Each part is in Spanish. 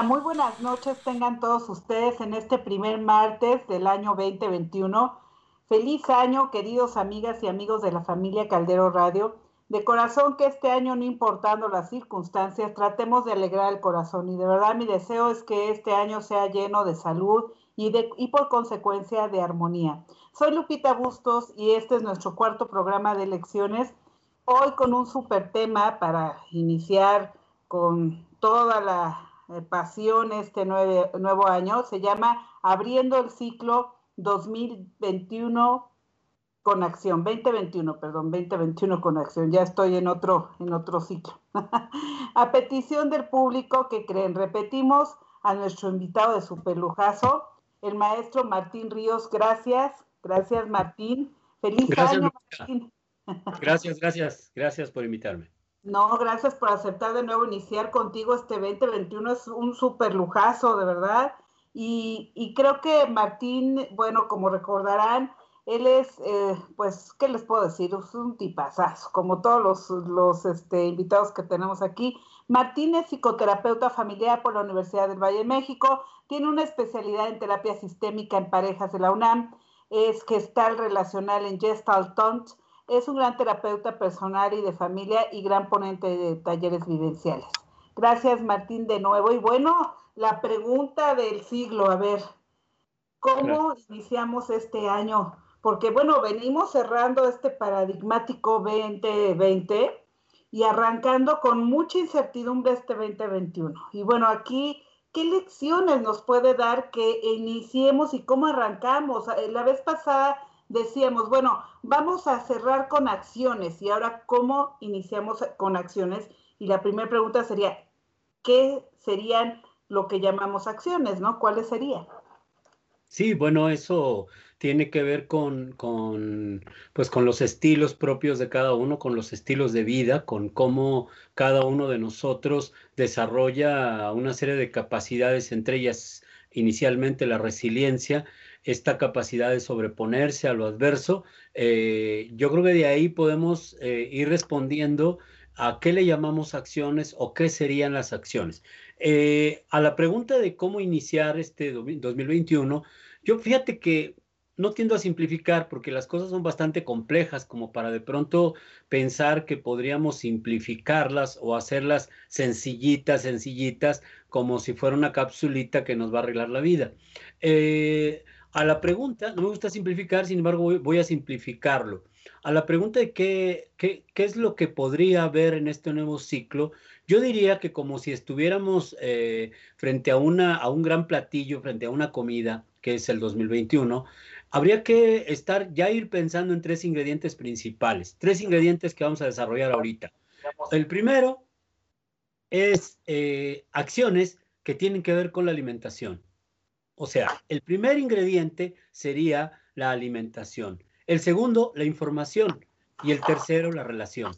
Muy buenas noches tengan todos ustedes en este primer martes del año 2021. Feliz año, queridos amigas y amigos de la familia Caldero Radio. De corazón que este año, no importando las circunstancias, tratemos de alegrar el corazón y de verdad mi deseo es que este año sea lleno de salud y, de, y por consecuencia de armonía. Soy Lupita Bustos y este es nuestro cuarto programa de elecciones. Hoy con un super tema para iniciar con toda la pasión este nuevo año. Se llama Abriendo el ciclo 2021 con acción, 2021, perdón, 2021 con acción. Ya estoy en otro, en otro ciclo. a petición del público que creen, repetimos a nuestro invitado de superlujazo, el maestro Martín Ríos. Gracias, gracias Martín. Feliz año, Martín. gracias, gracias, gracias por invitarme. No, gracias por aceptar de nuevo iniciar contigo este 2021. Es un súper lujazo, de verdad. Y, creo que Martín, bueno, como recordarán, él es, eh, pues, ¿qué les puedo decir? Es un tipazazo, como todos los, los este, invitados que tenemos aquí. Martín es psicoterapeuta familiar por la Universidad del Valle de México, tiene una especialidad en terapia sistémica en parejas de la UNAM, es gestal relacional en Gestalt es un gran terapeuta personal y de familia y gran ponente de talleres vivenciales. Gracias, Martín, de nuevo. Y bueno, la pregunta del siglo, a ver, ¿cómo iniciamos este año? Porque bueno, venimos cerrando este paradigmático 2020 y arrancando con mucha incertidumbre este 2021. Y bueno, aquí, ¿qué lecciones nos puede dar que iniciemos y cómo arrancamos? La vez pasada decíamos, bueno, vamos a cerrar con acciones y ahora cómo iniciamos con acciones. Y la primera pregunta sería, ¿qué serían lo que llamamos acciones, no? ¿Cuáles serían? Sí, bueno, eso tiene que ver con, con, pues con los estilos propios de cada uno, con los estilos de vida, con cómo cada uno de nosotros desarrolla una serie de capacidades, entre ellas inicialmente la resiliencia, esta capacidad de sobreponerse a lo adverso, eh, yo creo que de ahí podemos eh, ir respondiendo a qué le llamamos acciones o qué serían las acciones. Eh, a la pregunta de cómo iniciar este 2021, yo fíjate que no tiendo a simplificar porque las cosas son bastante complejas como para de pronto pensar que podríamos simplificarlas o hacerlas sencillitas, sencillitas, como si fuera una capsulita que nos va a arreglar la vida. Eh, a la pregunta, no me gusta simplificar, sin embargo voy, a simplificarlo. A la pregunta de qué, qué, es lo que podría haber en este nuevo ciclo, yo diría que como si estuviéramos eh, frente a, una, a un gran platillo, frente a una comida, que es el 2021, habría que estar ya ir pensando en tres ingredientes principales, tres ingredientes que vamos a desarrollar ahorita. El primero es eh, acciones que tienen que ver con la alimentación. O sea, el primer ingrediente sería la alimentación, el segundo, la información y el tercero, la relación.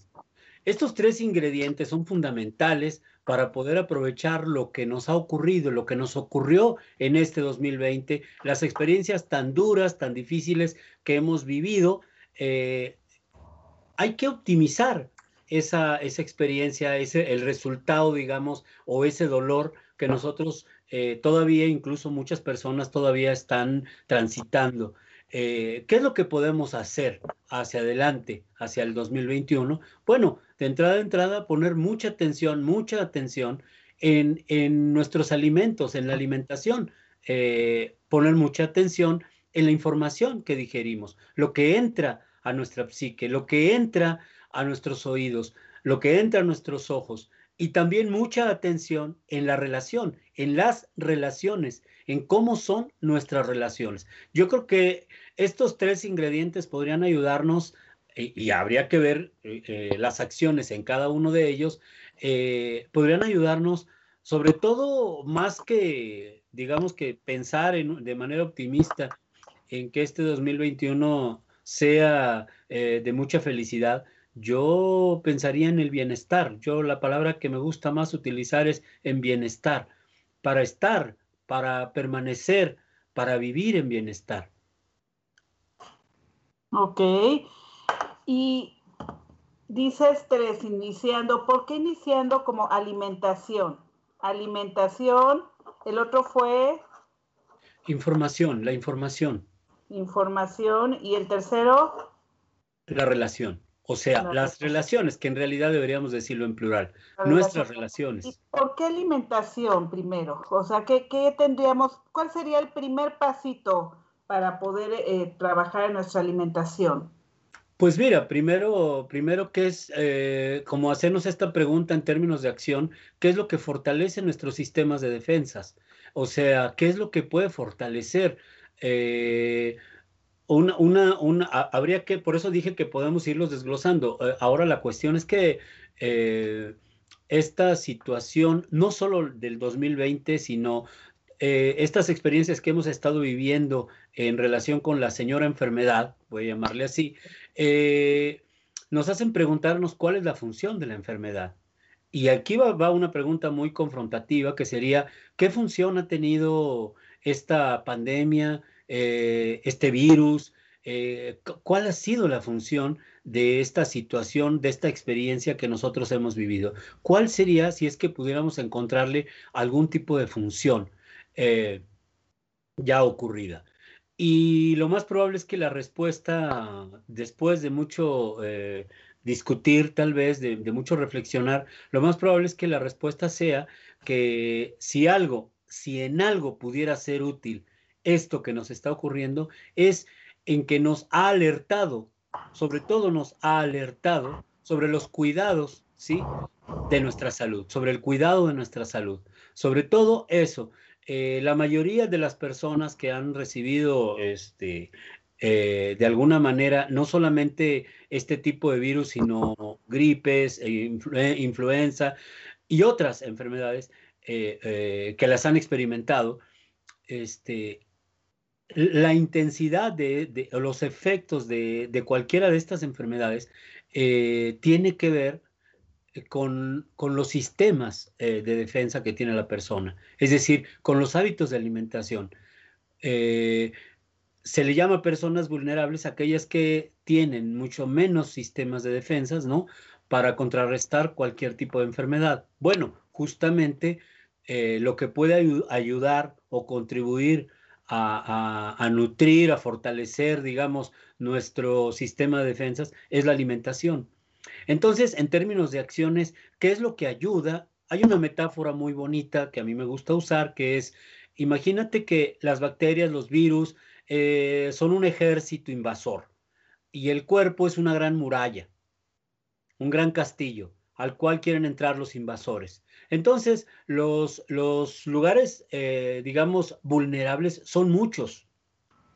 Estos tres ingredientes son fundamentales para poder aprovechar lo que nos ha ocurrido, lo que nos ocurrió en este 2020, las experiencias tan duras, tan difíciles que hemos vivido. Eh, hay que optimizar esa, esa experiencia, ese, el resultado, digamos, o ese dolor que nosotros eh, todavía, incluso muchas personas todavía están transitando. Eh, ¿Qué es lo que podemos hacer hacia adelante, hacia el 2021? Bueno, de entrada a entrada, poner mucha atención, mucha atención en, en nuestros alimentos, en la alimentación, eh, poner mucha atención en la información que digerimos, lo que entra a nuestra psique, lo que entra a nuestros oídos, lo que entra a nuestros ojos, y también mucha atención en la relación, en las relaciones, en cómo son nuestras relaciones. Yo creo que estos tres ingredientes podrían ayudarnos y, habría que ver eh, eh, las acciones en cada uno de ellos, eh, podrían ayudarnos sobre todo más que, digamos que pensar en, de manera optimista en que este 2021 sea de mucha felicidad, yo pensaría en el bienestar. Yo la palabra que me gusta más utilizar es en bienestar, para estar, para permanecer, para vivir en bienestar. Ok. Y dices tres, iniciando, ¿por qué iniciando como alimentación? alimentación, el otro fue... Información, la información. Información y el tercero... La relación. O sea, las relaciones, que en realidad deberíamos decirlo en plural, nuestras relaciones. ¿Y por qué alimentación primero? O sea, ¿qué, tendríamos, cuál sería el primer pasito para poder eh, trabajar en nuestra alimentación? Pues mira, primero, primero que es eh, como hacernos esta pregunta en términos de acción, ¿qué es lo que fortalece nuestros sistemas de defensas? O sea, ¿qué es lo que puede fortalecer? Eh, una, una, una, habría que, por eso dije que podemos irlos desglosando. Eh, ahora la cuestión es que esta situación, no solo del 2020, sino estas experiencias que hemos estado viviendo en relación con la señora enfermedad, voy a llamarle así, eh, nos hacen preguntarnos cuál es la función de la enfermedad. Y aquí va, una pregunta muy confrontativa que sería, ¿qué función ha tenido esta pandemia, eh, este virus? Eh, ¿Cuál ha sido la función de esta situación, de esta experiencia que nosotros hemos vivido? ¿Cuál sería si es que pudiéramos encontrarle algún tipo de función ya ocurrida? Y lo más probable es que la respuesta, después de mucho eh, discutir, tal vez, de, mucho reflexionar, lo más probable es que la respuesta sea que si algo, si en algo pudiera ser útil esto que nos está ocurriendo, es en que nos ha alertado, sobre todo nos ha alertado sobre los cuidados, ¿sí? De nuestra salud, sobre el cuidado de nuestra salud. Sobre todo eso, eh, la mayoría de las personas que han recibido este, eh, de alguna manera no solamente este tipo de virus, sino gripes, e influenza y otras enfermedades eh, que las han experimentado, este, la intensidad de, los efectos de, cualquiera de estas enfermedades tiene que ver con, los sistemas eh, de defensa que tiene la persona, es decir, con los hábitos de alimentación. Eh, se le llama personas vulnerables aquellas que tienen mucho menos sistemas de defensas, ¿no? Para contrarrestar cualquier tipo de enfermedad. Bueno, justamente eh, lo que puede ayudar o contribuir a, nutrir, a fortalecer, digamos, nuestro sistema de defensas es la alimentación. Entonces, en términos de acciones, ¿qué es lo que ayuda? Hay una metáfora muy bonita que a mí me gusta usar, que es, imagínate que las bacterias, los virus, eh, son un ejército invasor y el cuerpo es una gran muralla, un gran castillo al cual quieren entrar los invasores. Entonces, los, los lugares, eh, digamos, vulnerables son muchos.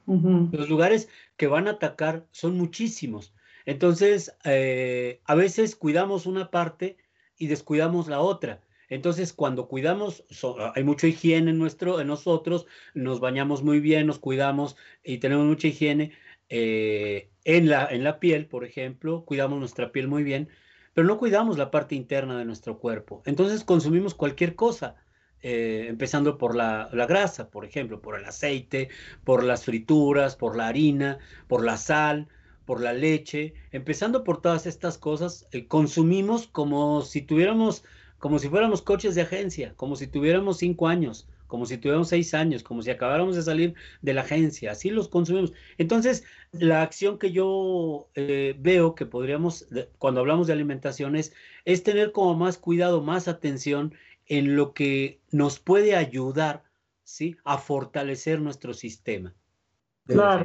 Los lugares que van a atacar son muchísimos. Entonces, eh, a veces cuidamos una parte y descuidamos la otra. Entonces, cuando cuidamos, hay mucha higiene en, nuestro, en nosotros, nos bañamos muy bien, nos cuidamos y tenemos mucha higiene eh, en, la, en la piel, por ejemplo, cuidamos nuestra piel muy bien, pero no cuidamos la parte interna de nuestro cuerpo. Entonces, consumimos cualquier cosa. Eh, empezando por la, la, grasa, por ejemplo, por el aceite, por las frituras, por la harina, por la sal, por la leche, empezando por todas estas cosas, eh, consumimos como si tuviéramos, como si fuéramos coches de agencia, como si tuviéramos cinco años, como si tuviéramos seis años, como si acabáramos de salir de la agencia, así los consumimos. Entonces, la acción que yo eh, veo que podríamos, cuando hablamos de alimentaciones, es tener como más cuidado, más atención en lo que nos puede ayudar, ¿sí? A fortalecer nuestro sistema. Claro.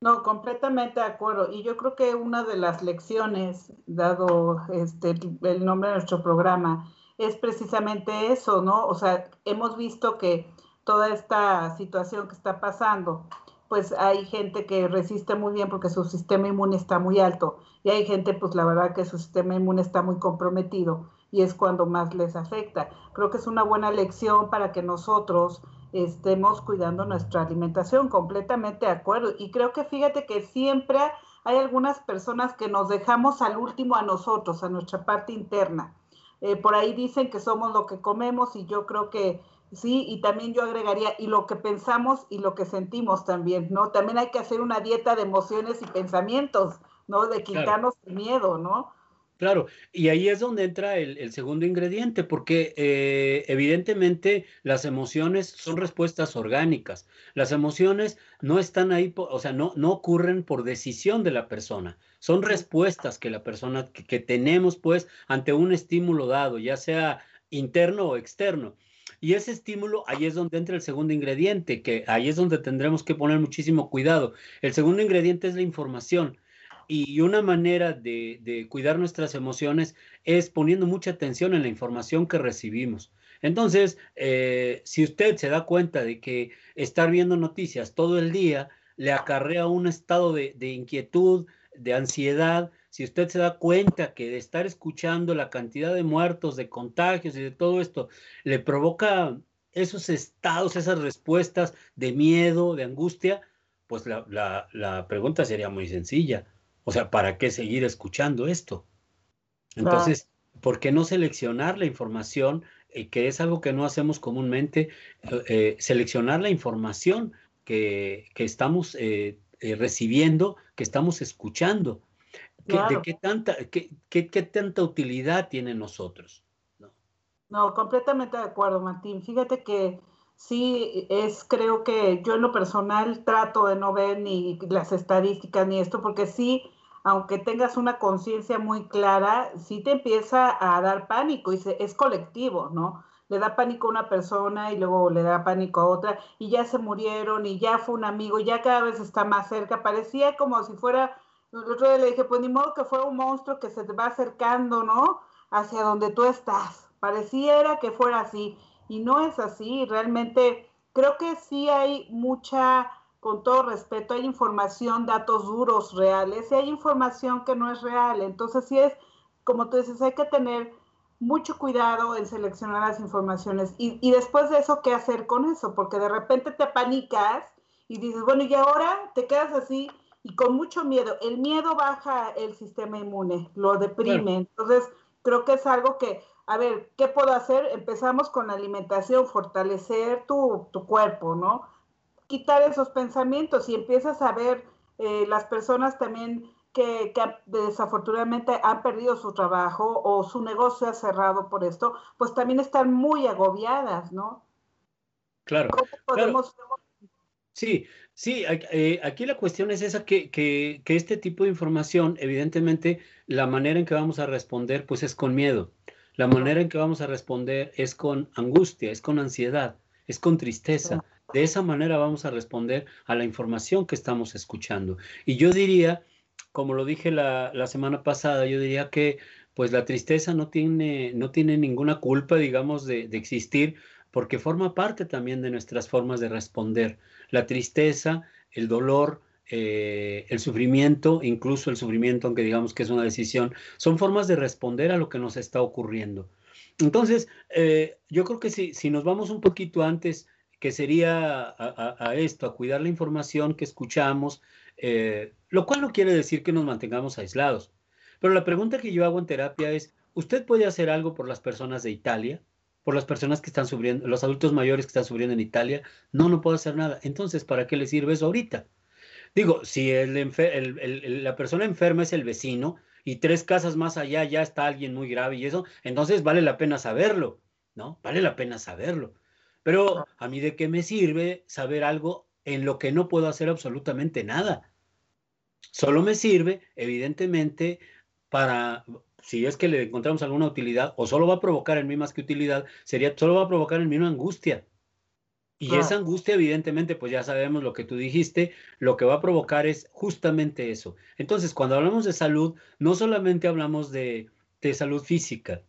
No, completamente de acuerdo. Y yo creo que una de las lecciones, dado este, el nombre de nuestro programa, es precisamente eso, ¿no? O sea, hemos visto que toda esta situación que está pasando, pues hay gente que resiste muy bien porque su sistema inmune está muy alto y hay gente, pues la verdad que su sistema inmune está muy comprometido y es cuando más les afecta. Creo que es una buena lección para que nosotros estemos cuidando nuestra alimentación, completamente de acuerdo. Y creo que fíjate que siempre hay algunas personas que nos dejamos al último a nosotros, a nuestra parte interna. Eh, por ahí dicen que somos lo que comemos y yo creo que sí, y también yo agregaría, y lo que pensamos y lo que sentimos también, ¿no? También hay que hacer una dieta de emociones y pensamientos, ¿no? De quitarnos el miedo, ¿no? Claro, y ahí es donde entra el, segundo ingrediente, porque eh, evidentemente las emociones son respuestas orgánicas. Las emociones no están ahí, o sea, no, no ocurren por decisión de la persona. Son respuestas que la persona, que, tenemos pues ante un estímulo dado, ya sea interno o externo. Y ese estímulo, ahí es donde entra el segundo ingrediente, que ahí es donde tendremos que poner muchísimo cuidado. El segundo ingrediente es la información. Y una manera de, cuidar nuestras emociones es poniendo mucha atención en la información que recibimos. Entonces, eh, si usted se da cuenta de que estar viendo noticias todo el día le acarrea un estado de, inquietud, de ansiedad, si usted se da cuenta que de estar escuchando la cantidad de muertos, de contagios y de todo esto, le provoca esos estados, esas respuestas de miedo, de angustia, pues la pregunta sería muy sencilla. O sea, ¿para qué seguir escuchando esto? Entonces, ¿por qué no seleccionar la información, eh, que es algo que no hacemos comúnmente, eh, eh, seleccionar la información que, estamos recibiendo, que estamos escuchando? ¿De qué tanta, qué, qué, tanta utilidad tiene nosotros? ¿No? no, completamente de acuerdo, Martín. Fíjate que sí es, creo que yo en lo personal trato de no ver ni las estadísticas ni esto, porque sí, aunque tengas una conciencia muy clara, sí te empieza a dar pánico y es colectivo, ¿no? Le da pánico a una persona y luego le da pánico a otra y ya se murieron y ya fue un amigo, ya cada vez está más cerca. Parecía como si fuera, el otro día le dije, pues ni modo que fuera un monstruo que se te va acercando, ¿no? Hacia donde tú estás. Pareciera que fuera así y no es así. Realmente creo que sí hay mucha, con todo respeto, hay información, datos duros, reales, y hay información que no es real. Entonces sí es, como tú dices, hay que tener mucho cuidado en seleccionar las informaciones y, y después de eso, ¿qué hacer con eso? Porque de repente te panicas y dices, bueno, y ahora te quedas así y con mucho miedo. El miedo baja el sistema inmune, lo deprime. Entonces, creo que es algo que a ver, ¿qué puedo hacer? Empezamos con la alimentación, fortalecer tu, cuerpo, ¿no? Quitar esos pensamientos y empiezas a ver eh, las personas también que, desafortunadamente han perdido su trabajo o su negocio ha cerrado por esto, pues también están muy agobiadas, ¿no? Claro. ¿Cómo podemos... Sí, sí, eh, aquí la cuestión es esa, que, que, que este tipo de información, evidentemente, la manera en que vamos a responder, pues es con miedo. La manera en que vamos a responder es con angustia, es con ansiedad, es con tristeza. De esa manera vamos a responder a la información que estamos escuchando. Y yo diría, como lo dije la, semana pasada, yo diría que pues la tristeza no tiene, no tiene ninguna culpa, digamos, de, de existir, porque forma parte también de nuestras formas de responder. La tristeza, el dolor, eh, el sufrimiento, incluso el sufrimiento, aunque digamos que es una decisión, son formas de responder a lo que nos está ocurriendo. Entonces, eh, yo creo que si, si nos vamos un poquito antes, que sería a, esto, a cuidar la información que escuchamos, eh, lo cual no quiere decir que nos mantengamos aislados. Pero la pregunta que yo hago en terapia es, ¿usted puede hacer algo por las personas de Italia? por las personas que están sufriendo, los adultos mayores que están sufriendo en Italia, no, no puedo hacer nada. Entonces, ¿para qué le sirve eso ahorita? Digo, si la persona enferma es el vecino y tres casas más allá ya está alguien muy grave y eso, entonces vale la pena saberlo, ¿no? Vale la pena saberlo. Pero a mí de qué me sirve saber algo en lo que no puedo hacer absolutamente nada. Solo me sirve, evidentemente, para, si es que le encontramos alguna utilidad, o solo va a provocar en mí más que utilidad, sería, solo va a provocar en mí una angustia. Y esa angustia, evidentemente, pues ya sabemos lo que tú dijiste, lo que va a provocar es justamente eso. Entonces, cuando hablamos de salud, no solamente hablamos de, salud física,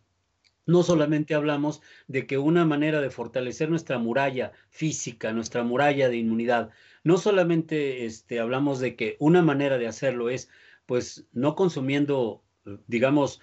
no solamente hablamos de que una manera de fortalecer nuestra muralla física, nuestra muralla de inmunidad, no solamente este, hablamos de que una manera de hacerlo es, pues, no consumiendo, digamos,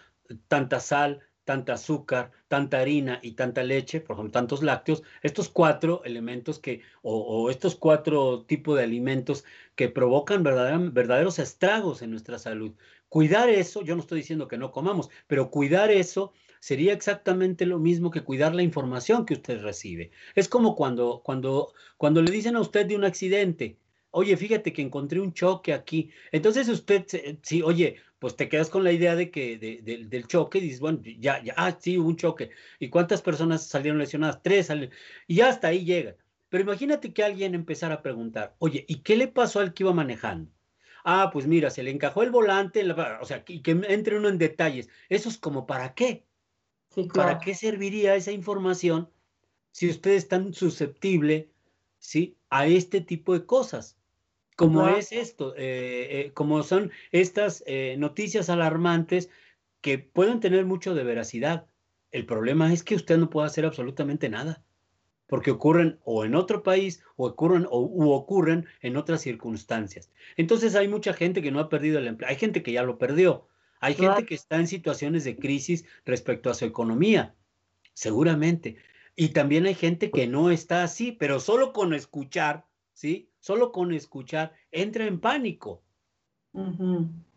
tanta sal, tanta azúcar, tanta harina y tanta leche, por ejemplo, tantos lácteos, estos cuatro elementos que, o, estos cuatro tipos de alimentos que provocan verdaderos estragos en nuestra salud. Cuidar eso, yo no estoy diciendo que no comamos, pero cuidar eso sería exactamente lo mismo que cuidar la información que usted recibe. Es como cuando, cuando, cuando le dicen a usted de un accidente, oye, fíjate que encontré un choque aquí. Entonces usted, sí, oye, pues te quedas con la idea de que del choque y dices, bueno, ya, ya, ah, sí, hubo un choque. ¿Y cuántas personas salieron lesionadas? Tres salieron. Y hasta ahí llega. Pero imagínate que alguien empezara a preguntar, oye, ¿y qué le pasó al que iba manejando? Ah, pues mira, se le encajó el volante, o sea, y que entre uno en detalles. Eso es como, ¿para qué? ¿Para qué serviría esa información si usted es tan susceptible, ¿sí? A este tipo de cosas como es esto, eh, eh, como son estas eh, noticias alarmantes que pueden tener mucho de veracidad. El problema es que usted no puede hacer absolutamente nada, porque ocurren o en otro país o ocurren o u ocurren en otras circunstancias. Entonces hay mucha gente que no ha perdido el empleo, hay gente que ya lo perdió, hay gente que está en situaciones de crisis respecto a su economía, seguramente. Y también hay gente que no está así, pero solo con escuchar, ¿sí? solo con escuchar, entra en pánico.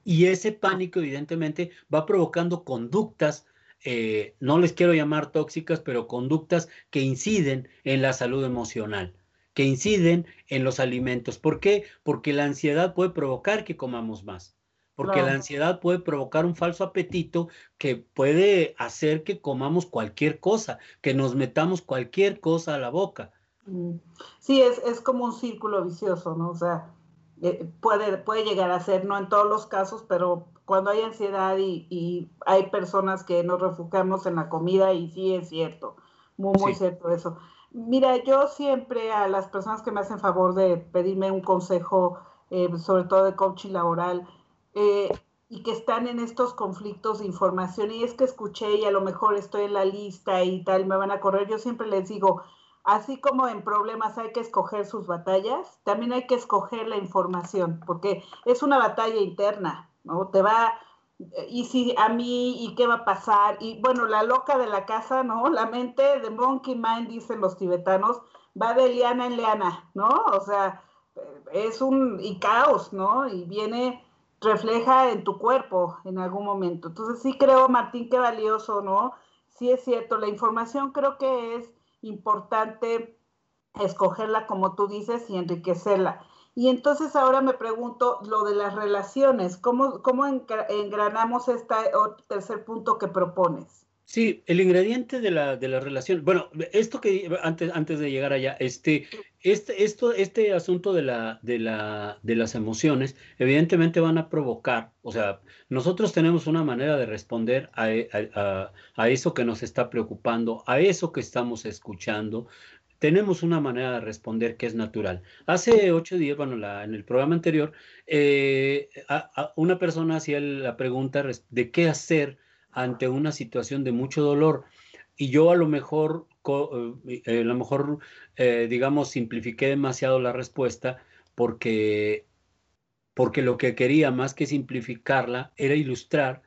Y ese pánico, evidentemente, va provocando conductas, eh, no les quiero llamar tóxicas, pero conductas que inciden en la salud emocional, que inciden en los alimentos. ¿Por qué? Porque la ansiedad puede provocar que comamos más. Porque la ansiedad puede provocar un falso apetito que puede hacer que comamos cualquier cosa, que nos metamos cualquier cosa a la boca. Mm. Sí, es, es como un círculo vicioso, ¿no? O sea, eh, puede, puede llegar a ser, no en todos los casos, pero cuando hay ansiedad y, hay personas que nos refugiamos en la comida y sí es cierto, muy, muy cierto eso. Mira, yo siempre a las personas que me hacen favor de pedirme un consejo, eh, sobre todo de coaching laboral, eh, y que están en estos conflictos de información, y es que escuché y a lo mejor estoy en la lista y tal, me van a correr, yo siempre les digo, así como en problemas hay que escoger sus batallas, también hay que escoger la información, porque es una batalla interna, ¿no? Te va, y si a mí, y qué va a pasar, y bueno, la loca de la casa, ¿no? La mente de Monkey Mind, dicen los tibetanos, va de liana en liana, ¿no? O sea, es un, y caos, ¿no? Y viene, refleja en tu cuerpo en algún momento. Entonces sí creo, Martín, qué valioso, ¿no? Sí es cierto, la información creo que es importante escogerla como tú dices y enriquecerla. Y entonces ahora me pregunto lo de las relaciones, ¿cómo, cómo engranamos este tercer punto que propones? Sí, el ingrediente de la, de la relación, bueno, esto que antes, antes de llegar allá, este, este, esto, este asunto de, la, de, la, de las emociones, evidentemente van a provocar, o sea, nosotros tenemos una manera de responder a, a, a eso que nos está preocupando, a eso que estamos escuchando, tenemos una manera de responder que es natural. Hace ocho días, bueno, en el programa anterior, eh, una persona hacía la pregunta de qué hacer ante una situación de mucho dolor. Y yo a lo mejor, eh, eh, a lo mejor, eh, digamos, simplifiqué demasiado la respuesta porque, porque lo que quería más que simplificarla era ilustrar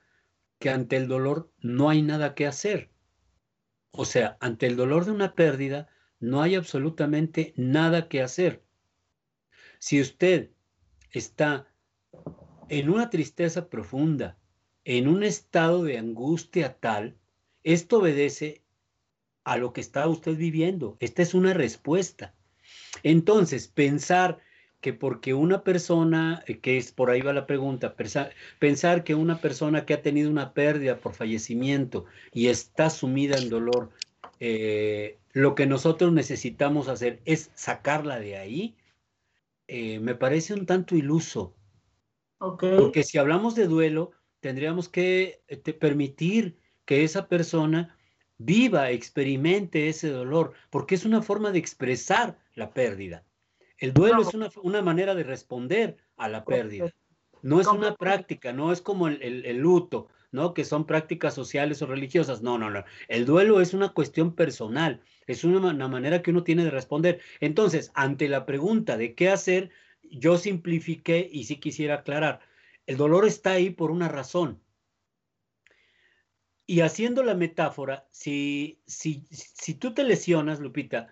que ante el dolor no hay nada que hacer. O sea, ante el dolor de una pérdida no hay absolutamente nada que hacer. Si usted está en una tristeza profunda, en un estado de angustia tal, esto obedece a lo que está usted viviendo. Esta es una respuesta. Entonces, pensar que porque una persona, eh, que es por ahí va la pregunta, pensar, que una persona que ha tenido una pérdida por fallecimiento y está sumida en dolor, eh, lo que nosotros necesitamos hacer es sacarla de ahí, eh, me parece un tanto iluso. Porque si hablamos de duelo, tendríamos que este, permitir que esa persona viva, experimente ese dolor, porque es una forma de expresar la pérdida. El duelo es una, manera de responder a la pérdida. No es una práctica, no es como el, luto, ¿no? Que son prácticas sociales o religiosas. No, no, no. El duelo es una cuestión personal, es una, una manera que uno tiene de responder. Entonces, ante la pregunta de qué hacer, yo simplifiqué y sí quisiera aclarar el dolor está ahí por una razón. Y haciendo la metáfora, si, si, si tú te lesionas, Lupita,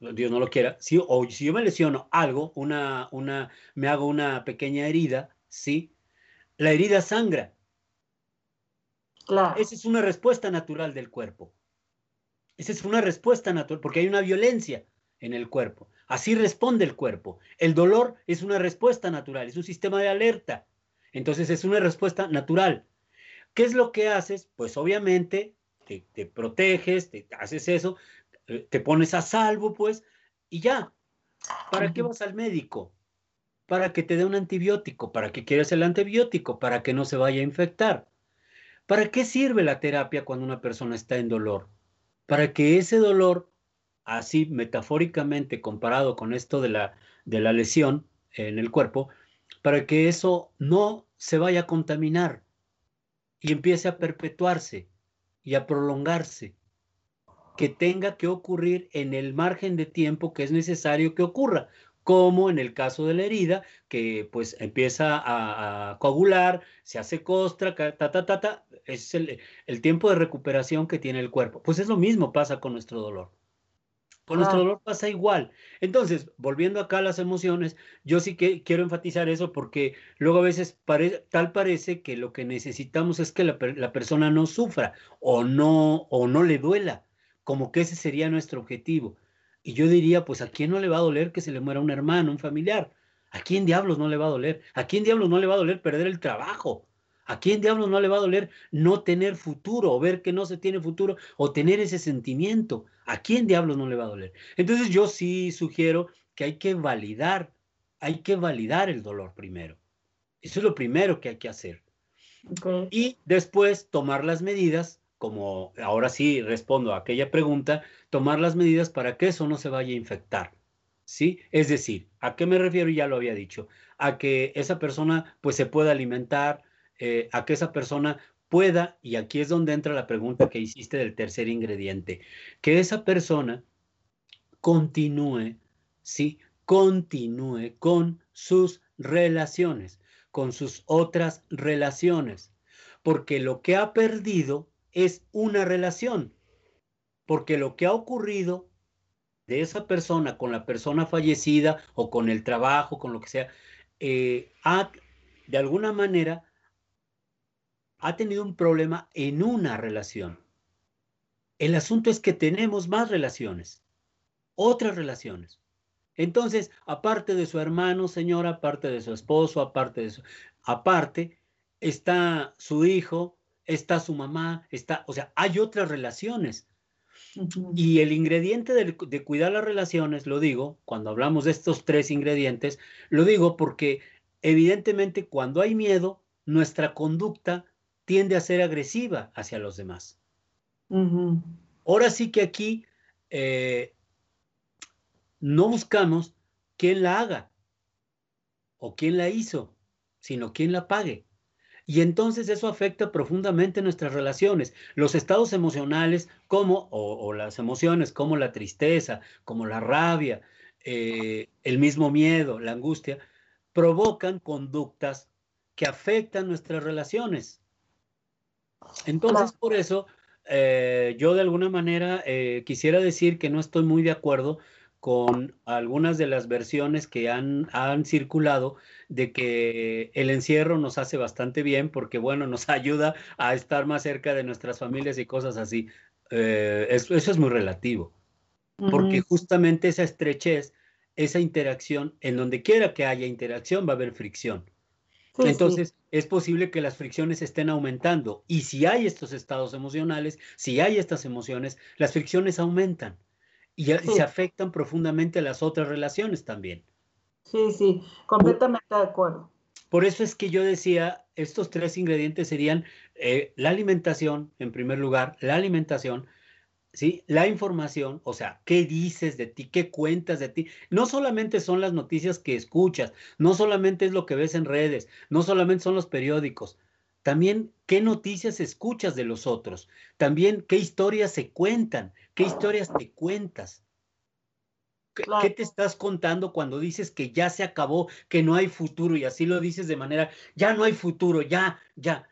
Dios no lo quiera, si, o si yo me lesiono algo, una, una, me hago una pequeña herida, ¿sí? La herida sangra. Claro. Esa es una respuesta natural del cuerpo. Esa es una respuesta natural, porque hay una violencia en el cuerpo. Así responde el cuerpo. El dolor es una respuesta natural, es un sistema de alerta. Entonces es una respuesta natural. ¿Qué es lo que haces? Pues obviamente te, te proteges, te haces eso, eh, te pones a salvo, pues, y ya. ¿Para qué vas al médico? Para que te dé un antibiótico, para que quieras el antibiótico, para que no se vaya a infectar. ¿Para qué sirve la terapia cuando una persona está en dolor? Para que ese dolor, así metafóricamente comparado con esto de la, de la lesión en el cuerpo, para que eso no se vaya a contaminar y empiece a perpetuarse y a prolongarse que tenga que ocurrir en el margen de tiempo que es necesario que ocurra, como en el caso de la herida, que pues empieza a, coagular, se hace costra, ta, ta, ta, ta, es el, el, tiempo de recuperación que tiene el cuerpo. Pues es lo mismo pasa con nuestro dolor. Con nuestro dolor pasa igual. Entonces, volviendo acá a las emociones, yo sí que quiero enfatizar eso porque luego a veces tal parece que lo que necesitamos es que la, la persona no sufra o no, o no le duela como que ese sería nuestro objetivo. Y yo diría, pues a quién no le va a doler que se le muera un hermano, un familiar. ¿A quién diablos no le va a doler? ¿A quién diablos no le va a doler perder el trabajo? ¿A quién diablos no le va a doler no tener futuro o ver que no se tiene futuro o tener ese sentimiento? ¿A quién diablos no le va a doler? Entonces yo sí sugiero que hay que validar, hay que validar el dolor primero. Eso es lo primero que hay que hacer. Y después tomar las medidas como ahora sí respondo a aquella pregunta, tomar las medidas para que eso no se vaya a infectar. ¿Sí? Es decir, ¿a qué me refiero? Ya lo había dicho, a que esa persona pues se pueda alimentar, eh, a que esa persona pueda, y aquí es donde entra la pregunta que hiciste del tercer ingrediente, que esa persona continúe, ¿sí? Continúe con sus relaciones, con sus otras relaciones, porque lo que ha perdido es una relación, porque lo que ha ocurrido de esa persona con la persona fallecida o con el trabajo, con lo que sea, eh, ha, de alguna manera, ha tenido un problema en una relación. El asunto es que tenemos más relaciones, otras relaciones. Entonces, aparte de su hermano, señora, aparte de su esposo, aparte de su, aparte, está su hijo, está su mamá, está, o sea, hay otras relaciones. Y el ingrediente de, de, cuidar las relaciones, lo digo, cuando hablamos de estos tres ingredientes, lo digo porque evidentemente cuando hay miedo, nuestra conducta tiende a ser agresiva hacia los demás. Ahora sí que aquí eh, no buscamos quién la haga o quién la hizo, sino quién la pague. Y entonces eso afecta profundamente nuestras relaciones. Los estados emocionales como, o, las emociones como la tristeza, como la rabia, eh, el mismo miedo, la angustia, provocan conductas que afectan nuestras relaciones. Entonces, por eso, eh, yo de alguna manera eh, quisiera decir que no estoy muy de acuerdo con algunas de las versiones que han, han circulado de que el encierro nos hace bastante bien porque, bueno, nos ayuda a estar más cerca de nuestras familias y cosas así. Eh, eso, es muy relativo, porque justamente esa estrechez, esa interacción, en donde quiera que haya interacción va a haber fricción. Entonces, es posible que las fricciones estén aumentando y si hay estos estados emocionales, si hay estas emociones, las fricciones aumentan y, se afectan profundamente a las otras relaciones también. Sí, sí, completamente de acuerdo. Por eso es que yo decía, estos tres ingredientes serían eh, la alimentación, en primer lugar, la alimentación, ¿sí? La información, o sea, qué dices de ti, qué cuentas de ti. No solamente son las noticias que escuchas, no solamente es lo que ves en redes, no solamente son los periódicos, también qué noticias escuchas de los otros, también qué historias se cuentan, qué historias te cuentas. ¿Qué, te estás contando cuando dices que ya se acabó, que no hay futuro y así lo dices de manera, ya no hay futuro, ya, ya?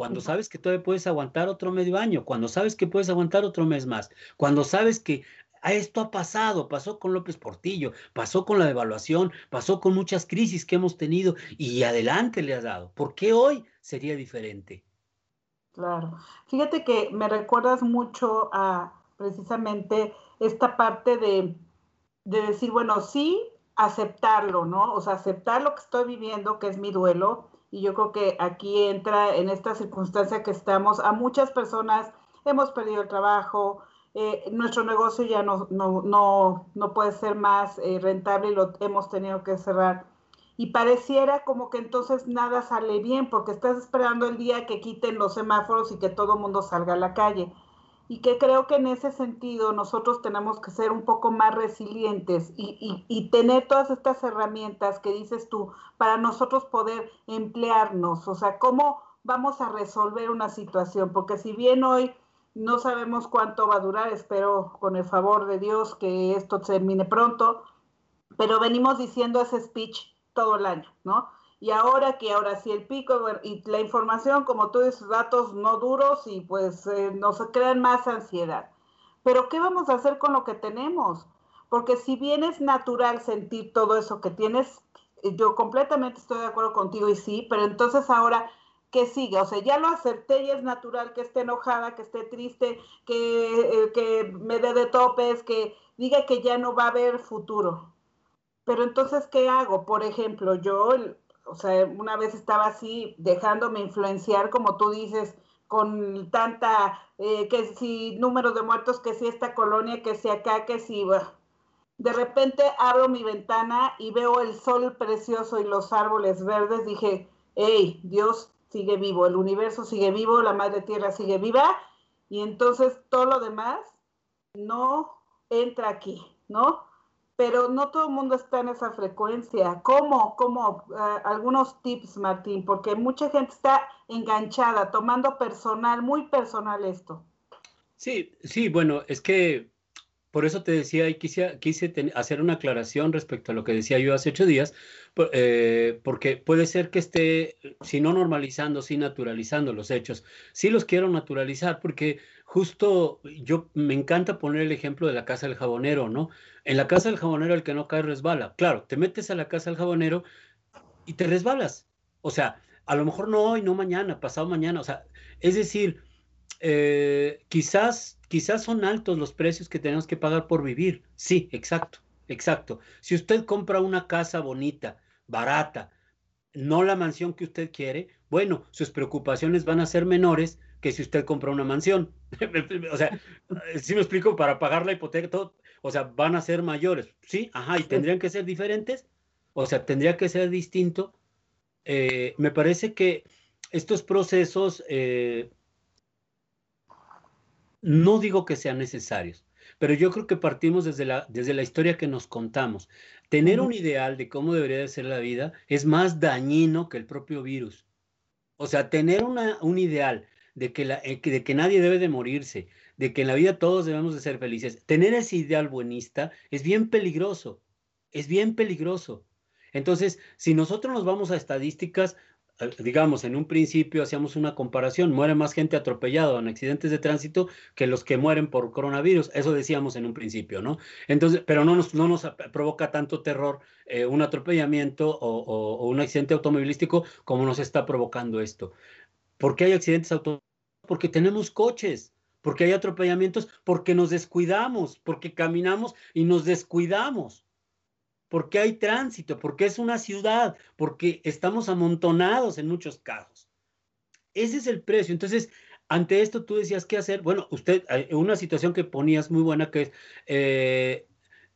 Cuando sabes que todavía puedes aguantar otro medio año, cuando sabes que puedes aguantar otro mes más, cuando sabes que esto ha pasado, pasó con López Portillo, pasó con la devaluación, pasó con muchas crisis que hemos tenido y adelante le has dado. ¿Por qué hoy sería diferente? Claro. Fíjate que me recuerdas mucho a precisamente esta parte de, de decir, bueno, sí, aceptarlo, ¿no? O sea, aceptar lo que estoy viviendo, que es mi duelo, y yo creo que aquí entra en esta circunstancia que estamos, a muchas personas hemos perdido el trabajo, eh, nuestro negocio ya no, no, no, no puede ser más eh, rentable y lo hemos tenido que cerrar. Y pareciera como que entonces nada sale bien porque estás esperando el día que quiten los semáforos y que todo el mundo salga a la calle y que creo que en ese sentido nosotros tenemos que ser un poco más resilientes y, y, tener todas estas herramientas que dices tú para nosotros poder emplearnos, o sea, cómo vamos a resolver una situación, porque si bien hoy no sabemos cuánto va a durar, espero con el favor de Dios que esto termine pronto, pero venimos diciendo ese speech todo el año, ¿no? Y ahora que ahora sí el pico y la información, como tú dices, datos no duros y pues eh, nos crean más ansiedad. Pero ¿qué vamos a hacer con lo que tenemos? Porque si bien es natural sentir todo eso que tienes, yo completamente estoy de acuerdo contigo y sí, pero entonces ahora, ¿qué sigue? O sea, ya lo acepté y es natural que esté enojada, que esté triste, que, eh, que me dé de topes, que diga que ya no va a haber futuro. Pero entonces, ¿qué hago? Por ejemplo, yo o sea, una vez estaba así dejándome influenciar, como tú dices, con tanta, eh, que si números de muertos, que si esta colonia, que si acá, que si... De repente abro mi ventana y veo el sol precioso y los árboles verdes. Dije, hey, Dios sigue vivo, el universo sigue vivo, la madre tierra sigue viva. Y entonces todo lo demás no entra aquí, ¿no? Pero no todo el mundo está en esa frecuencia. ¿Cómo? ¿Cómo? Uh, algunos tips, Martín, porque mucha gente está enganchada, tomando personal, muy personal esto. Sí, sí, bueno, es que por eso te decía y quise, quise hacer una aclaración respecto a lo que decía yo hace ocho días, eh, porque puede ser que esté, si no normalizando, si naturalizando los hechos. Sí los quiero naturalizar porque justo yo me encanta poner el ejemplo de la casa del jabonero, ¿no? En la casa del jabonero el que no cae resbala. Claro, te metes a la casa del jabonero y te resbalas. O sea, a lo mejor no hoy, no mañana, pasado mañana. O sea, es decir, eh, quizás, quizás son altos los precios que tenemos que pagar por vivir. Sí, exacto, exacto. Si usted compra una casa bonita, barata, no la mansión que usted quiere, bueno, sus preocupaciones van a ser menores que si usted compra una mansión. o sea, si me explico, para pagar la hipoteca, todo, o sea, van a ser mayores. Sí, ajá, y tendrían que ser diferentes. O sea, tendría que ser distinto. Eh, me parece que estos procesos, eh, no digo que sean necesarios, pero yo creo que partimos desde la, desde la historia que nos contamos. Tener un ideal de cómo debería de ser la vida es más dañino que el propio virus. O sea, tener una, un ideal de que, la, eh, de que nadie debe de morirse, de que en la vida todos debemos de ser felices. Tener ese ideal buenista es bien peligroso, es bien peligroso. Entonces, si nosotros nos vamos a estadísticas, digamos, en un principio hacíamos una comparación, muere más gente atropellada en accidentes de tránsito que los que mueren por coronavirus, eso decíamos en un principio, ¿no? Entonces, pero no nos, no nos provoca tanto terror eh, un atropellamiento o, o, un accidente automovilístico como nos está provocando esto. ¿Por qué hay accidentes automovilísticos? Porque tenemos coches, porque hay atropellamientos, porque nos descuidamos, porque caminamos y nos descuidamos, porque hay tránsito, porque es una ciudad, porque estamos amontonados en muchos casos. Ese es el precio. Entonces, ante esto tú decías qué hacer. Bueno, usted, una situación que ponías muy buena que eh,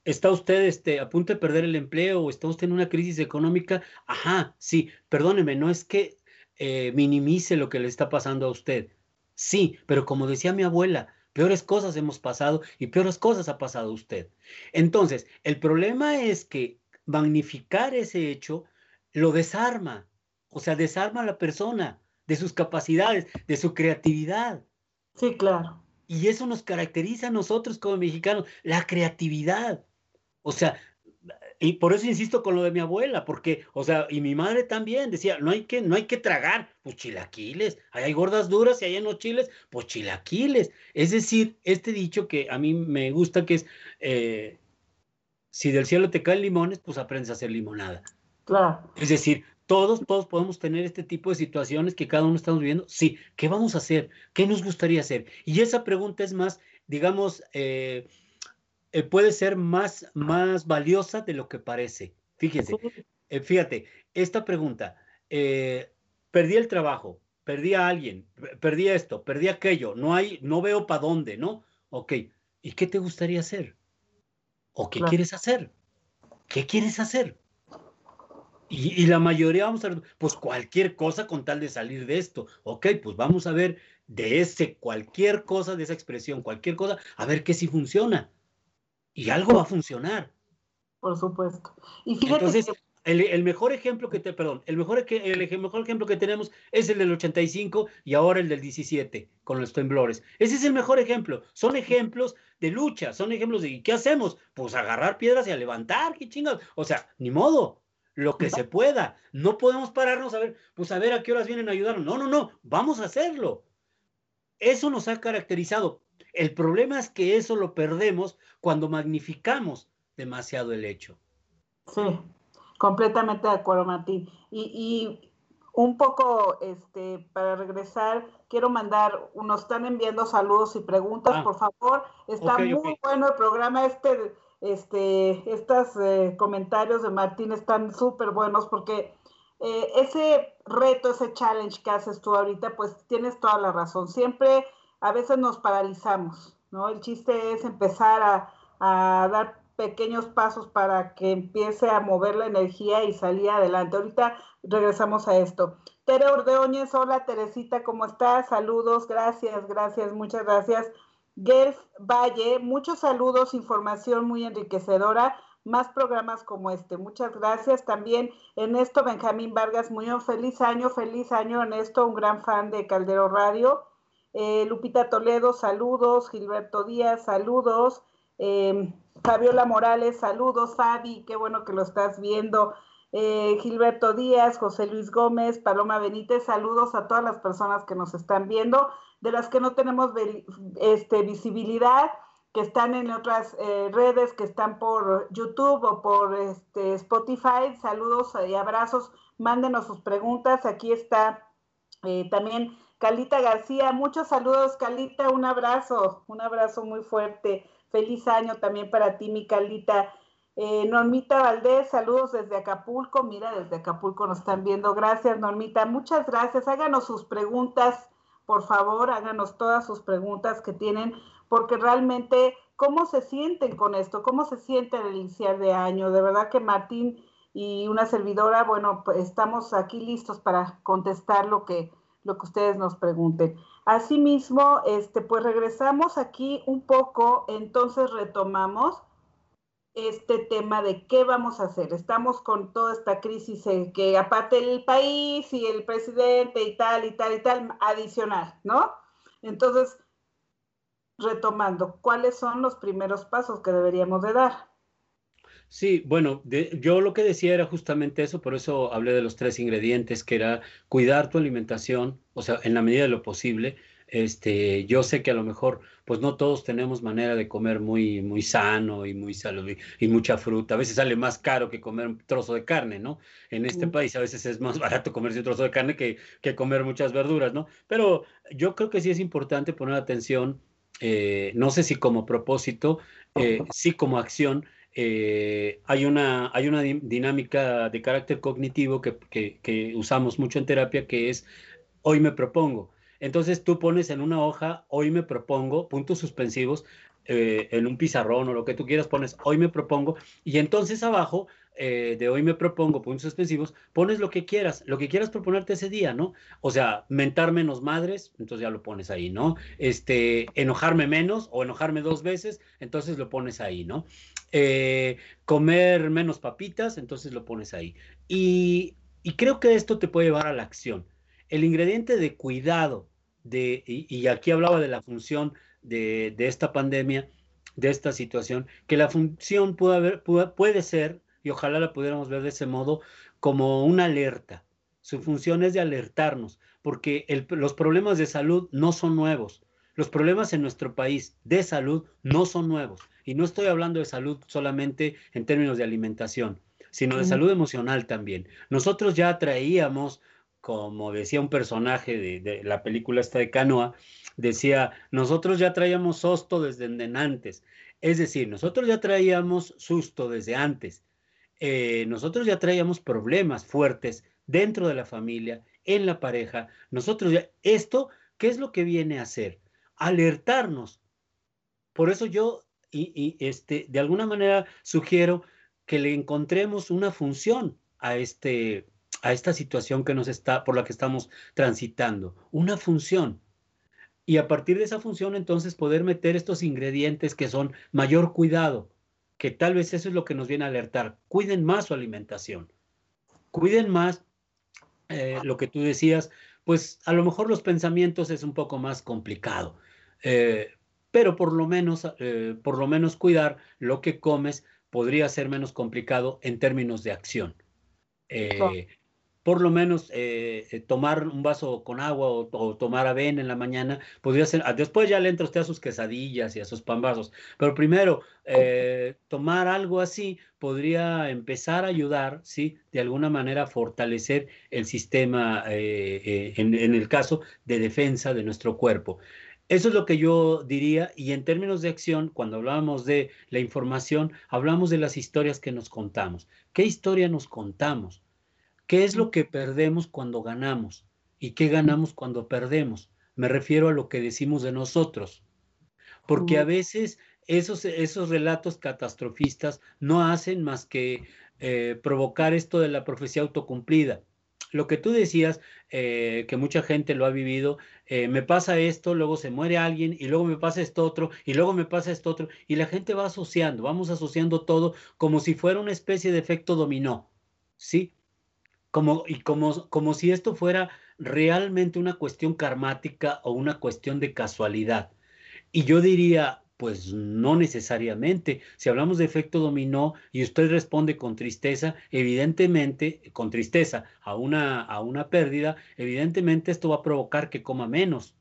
¿está usted este, a punto de perder el empleo o está usted en una crisis económica? Ajá, sí, perdóneme, no es que eh, minimice lo que le está pasando a usted. Sí, pero como decía mi abuela, peores cosas hemos pasado y peores cosas ha pasado usted. Entonces, el problema es que magnificar ese hecho lo desarma, o sea, desarma a la persona de sus capacidades, de su creatividad. Sí, claro. Y eso nos caracteriza a nosotros como mexicanos, la creatividad. O sea, y por eso insisto con lo de mi abuela, porque, o sea, y mi madre también decía, no hay que, no hay que tragar, pues chilaquiles, hay gordas duras y hay en los chiles, pues chilaquiles. Es decir, este dicho que a mí me gusta que es, eh, si del cielo te caen limones, pues aprendes a hacer limonada. Claro. Es decir, todos, todos podemos tener este tipo de situaciones que cada uno estamos viviendo. Sí, ¿qué vamos a hacer? ¿Qué nos gustaría hacer? Y esa pregunta es más, digamos, eh, eh, puede ser más, más valiosa de lo que parece. Fíjese, eh, fíjate, esta pregunta, eh, perdí el trabajo, perdí a alguien, perdí esto, perdí aquello, no hay, no veo para dónde, ¿no? Ok, ¿y qué te gustaría hacer? ¿O qué quieres hacer? ¿Qué quieres hacer? Y, la mayoría vamos a ver, pues cualquier cosa con tal de salir de esto. Ok, pues vamos a ver de ese cualquier cosa, de esa expresión, cualquier cosa, a ver qué sí funciona. Y algo va a funcionar. Por supuesto. Y fíjate Entonces, el, mejor ejemplo que te, perdón, el mejor, el mejor ejemplo que tenemos es el del 85 y ahora el del 17 con los temblores. Ese es el mejor ejemplo. Son ejemplos de lucha, son ejemplos de ¿qué hacemos? Pues agarrar piedras y a levantar, qué chingados. O sea, ni modo, lo que se pueda. No podemos pararnos a ver, pues a ver a qué horas vienen a ayudarnos. No, no, no, vamos a hacerlo. Eso nos ha caracterizado. El problema es que eso lo perdemos cuando magnificamos demasiado el hecho. Sí, Completamente de acuerdo, Martín. Y, un poco, este, para regresar, quiero mandar, nos están enviando saludos y preguntas, ah. por favor. Está muy bueno el programa, este, este, estos eh, comentarios de Martín están súper buenos porque eh, ese reto, ese challenge que haces tú ahorita, pues tienes toda la razón. Siempre, a veces nos paralizamos, ¿no? El chiste es empezar a, dar pequeños pasos para que empiece a mover la energía y salir adelante. Ahorita regresamos a esto. Tere Ordeóñez, hola Teresita, ¿cómo estás? Saludos, gracias, gracias, muchas gracias. Gerf Valle, muchos saludos, información muy enriquecedora, más programas como este. Muchas gracias. También Ernesto Benjamín Vargas Muñoz, feliz año, feliz año Ernesto, un gran fan de Caldero Radio. Eh, Lupita Toledo, saludos. Gilberto Díaz, saludos. Eh, Fabiola Morales, saludos, Fabi, qué bueno que lo estás viendo. Eh, Gilberto Díaz, José Luis Gómez, Paloma Benítez, saludos a todas las personas que nos están viendo, de las que no tenemos este, visibilidad, que están en otras eh, redes, que están por YouTube o por este, Spotify. Saludos y abrazos, mándenos sus preguntas. Aquí está también Calita García. Muchos saludos, Calita, un abrazo, un abrazo muy fuerte. Feliz año también para ti, mi Calita. Eh, Normita Valdés, saludos desde Acapulco. Mira, desde Acapulco nos están viendo. Gracias, Normita. Muchas gracias. Háganos sus preguntas, por favor, háganos todas sus preguntas que tienen, porque realmente, ¿cómo se sienten con esto? ¿Cómo se sienten al iniciar de año? De verdad que Martín y una servidora, bueno, pues estamos aquí listos para contestar lo que, lo que ustedes nos pregunten. Asimismo, este, pues regresamos aquí un poco, entonces retomamos este tema de qué vamos a hacer. Estamos con toda esta crisis en que aparte el país y el presidente y tal y tal y tal, adicional, ¿no? Entonces, retomando, ¿cuáles son los primeros pasos que deberíamos de dar? Sí, bueno, yo lo que decía era justamente eso, por eso hablé de los tres ingredientes, que era cuidar tu alimentación, o sea, en la medida de lo posible. Este, yo sé que a lo mejor, pues no todos tenemos manera de comer muy, muy sano y muy saludable y mucha fruta. A veces sale más caro que comer un trozo de carne, ¿no? En este país a veces es más barato comerse un trozo de carne que, que comer muchas verduras, ¿no? Pero yo creo que sí es importante poner atención, eh, no sé si como propósito, eh, sí como acción, eh, hay, una, hay una dinámica de carácter cognitivo que, que, usamos mucho en terapia que es hoy me propongo. Entonces tú pones en una hoja hoy me propongo, puntos suspensivos, eh, en un pizarrón o lo que tú quieras, pones hoy me propongo y entonces abajo eh, de hoy me propongo puntos suspensivos, pones lo que quieras, lo que quieras proponerte ese día, ¿no? O sea, mentar menos madres, entonces ya lo pones ahí, ¿no? Este, enojarme menos o enojarme dos veces, entonces lo pones ahí, ¿no? Eh, comer menos papitas, entonces lo pones ahí. Y, creo que esto te puede llevar a la acción. El ingrediente de cuidado, de, y, aquí hablaba de la función de, esta pandemia, de esta situación, que la función puede, haber, puede, ser, y ojalá la pudiéramos ver de ese modo, como una alerta. Su función es de alertarnos, porque los problemas de salud no son nuevos. Los problemas en nuestro país de salud no son nuevos. Y no estoy hablando de salud solamente en términos de alimentación, sino de salud emocional también. Nosotros ya traíamos, como decía un personaje de, la película esta de Canoa, decía, nosotros ya traíamos sosto desde antes. Es decir, nosotros ya traíamos susto desde antes. Eh, nosotros ya traíamos problemas fuertes dentro de la familia en la pareja, nosotros ya, esto, ¿qué es lo que viene a hacer? Alertarnos. Por eso yo, y, este, de alguna manera sugiero que le encontremos una función a este, a esta situación que nos está, por la que estamos transitando, una función. Y a partir de esa función, entonces, poder meter estos ingredientes que son mayor cuidado, que tal vez eso es lo que nos viene a alertar. Cuiden más su alimentación, cuiden más eh, lo que tú decías, pues a lo mejor los pensamientos es un poco más complicado, eh, pero por lo menos, eh, por lo menos cuidar lo que comes podría ser menos complicado en términos de acción por lo menos eh, eh, tomar un vaso con agua o, tomar avena en la mañana, podría ser, ah, después ya le entra usted a sus quesadillas y a sus pambazos, pero primero, eh, tomar algo así podría empezar a ayudar, ¿sí? De alguna manera a fortalecer el sistema, en, en el caso de defensa de nuestro cuerpo. Eso es lo que yo diría y en términos de acción, cuando hablamos de la información, hablamos de las historias que nos contamos. ¿Qué historia nos contamos? ¿Qué es lo que perdemos cuando ganamos? ¿Y qué ganamos cuando perdemos? Me refiero a lo que decimos de nosotros. Porque a veces esos, esos relatos catastrofistas no hacen más que eh, provocar esto de la profecía autocumplida. Lo que tú decías, eh, que mucha gente lo ha vivido, eh, me pasa esto, luego se muere alguien y luego me pasa esto otro y luego me pasa esto otro y la gente va asociando, vamos asociando todo como si fuera una especie de efecto dominó, ¿sí? Como, y como, como si esto fuera realmente una cuestión karmática o una cuestión de casualidad. Y yo diría, pues no necesariamente. Si hablamos de efecto dominó y usted responde con tristeza, evidentemente, con tristeza a una, a una pérdida, evidentemente esto va a provocar que coma menos.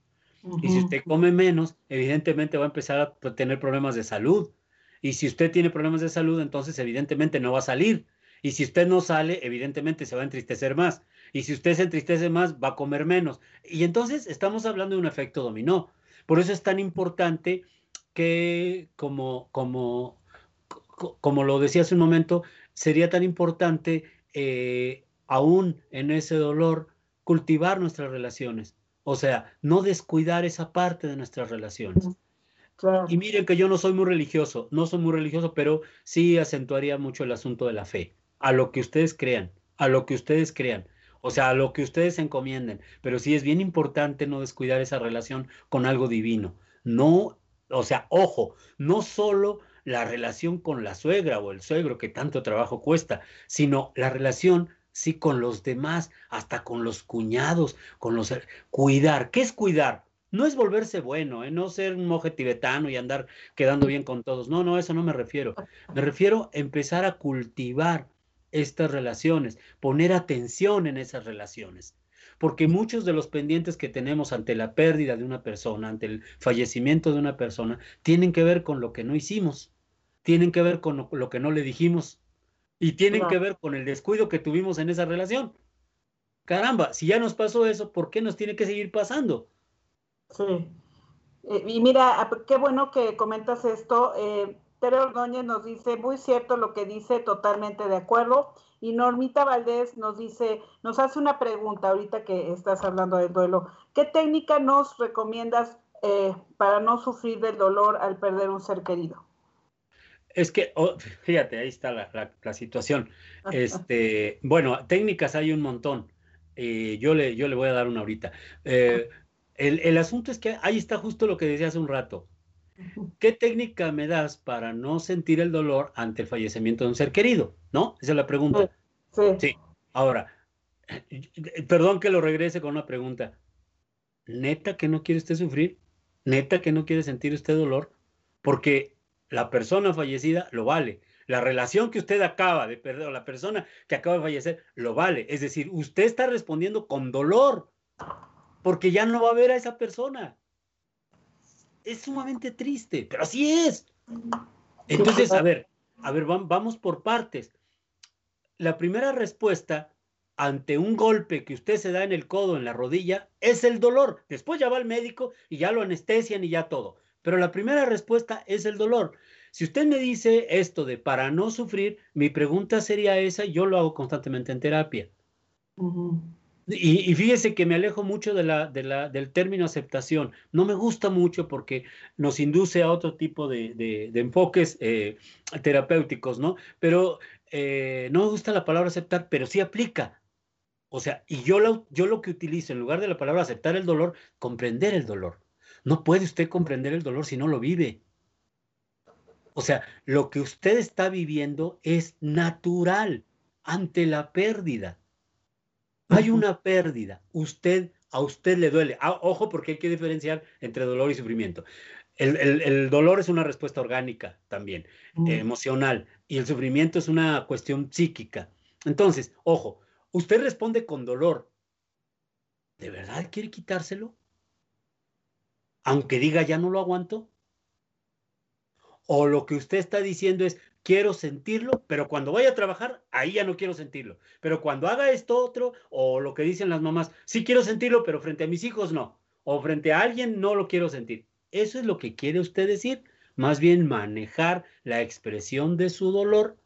Y si usted come menos, evidentemente va a empezar a tener problemas de salud. Y si usted tiene problemas de salud, entonces evidentemente no va a salir. Y si usted no sale, evidentemente se va a entristecer más. Y si usted se entristece más, va a comer menos. Y entonces estamos hablando de un efecto dominó. Por eso es tan importante que, como, como, como lo decía hace un momento, sería tan importante, eh, aún en ese dolor, cultivar nuestras relaciones. O sea, no descuidar esa parte de nuestras relaciones. Y miren que yo no soy muy religioso, no soy muy religioso, pero sí acentuaría mucho el asunto de la fe a lo que ustedes crean, a lo que ustedes crean, o sea, a lo que ustedes encomienden. Pero sí es bien importante no descuidar esa relación con algo divino. No, o sea, ojo, no solo la relación con la suegra o el suegro que tanto trabajo cuesta, sino la relación sí con los demás, hasta con los cuñados, con los cuidar. ¿Qué es cuidar? No es volverse bueno, ¿eh? no ser un monje tibetano y andar quedando bien con todos. No, no, eso no me refiero. Me refiero a empezar a cultivar estas relaciones, poner atención en esas relaciones. Porque muchos de los pendientes que tenemos ante la pérdida de una persona, ante el fallecimiento de una persona, tienen que ver con lo que no hicimos, tienen que ver con lo, que no le dijimos y tienen que ver con el descuido que tuvimos en esa relación. Caramba, si ya nos pasó eso, ¿por qué nos tiene que seguir pasando? Sí. Eh, y mira, qué bueno que comentas esto. Eh, Tere Ordóñez nos dice, muy cierto lo que dice, totalmente de acuerdo. Y Normita Valdés nos dice, nos hace una pregunta ahorita que estás hablando del duelo. ¿Qué técnica nos recomiendas eh, para no sufrir del dolor al perder un ser querido? Es que, oh, fíjate, ahí está la, situación. Este, bueno, técnicas hay un montón. Eh, yo, le, yo le voy a dar una ahorita. Eh, el, el, asunto es que ahí está justo lo que decía hace un rato. ¿Qué técnica me das para no sentir el dolor ante el fallecimiento de un ser querido? ¿No? Esa es la pregunta. Sí. sí. Ahora, perdón que lo regrese con una pregunta. ¿Neta que no quiere usted sufrir? ¿Neta que no quiere sentir usted dolor? Porque la persona fallecida lo vale. La relación que usted acaba de perder, o la persona que acaba de fallecer, lo vale. Es decir, usted está respondiendo con dolor, porque ya no va a ver a esa persona es sumamente triste, pero así es. Entonces, a ver, a ver, vamos por partes. La primera respuesta ante un golpe que usted se da en el codo, en la rodilla, es el dolor. Después ya va al médico y ya lo anestesian y ya todo. Pero la primera respuesta es el dolor. Si usted me dice esto de para no sufrir, mi pregunta sería esa, yo lo hago constantemente en terapia. Y, fíjese que me alejo mucho del término aceptación. No me gusta mucho porque nos induce a otro tipo de, enfoques eh, terapéuticos, ¿no? Pero eh, no me gusta la palabra aceptar, pero sí aplica. O sea, y yo lo, yo lo que utilizo en lugar de la palabra aceptar el dolor, comprender el dolor. No puede usted comprender el dolor si no lo vive. O sea, lo que usted está viviendo es natural ante la pérdida. Hay una pérdida. Usted, a usted le duele. Ah, ojo, porque hay que diferenciar entre dolor y sufrimiento. El, dolor es una respuesta orgánica también, emocional, y el sufrimiento es una cuestión psíquica. Entonces, ojo, usted responde con dolor. ¿De verdad quiere quitárselo? Aunque diga ya no lo aguanto. O lo que usted está diciendo es, quiero sentirlo, pero cuando vaya a trabajar, ahí ya no quiero sentirlo. Pero cuando haga esto otro, o lo que dicen las mamás, sí quiero sentirlo, pero frente a mis hijos no. O frente a alguien no lo quiero sentir. Eso es lo que quiere usted decir. Más bien manejar la expresión de su dolor.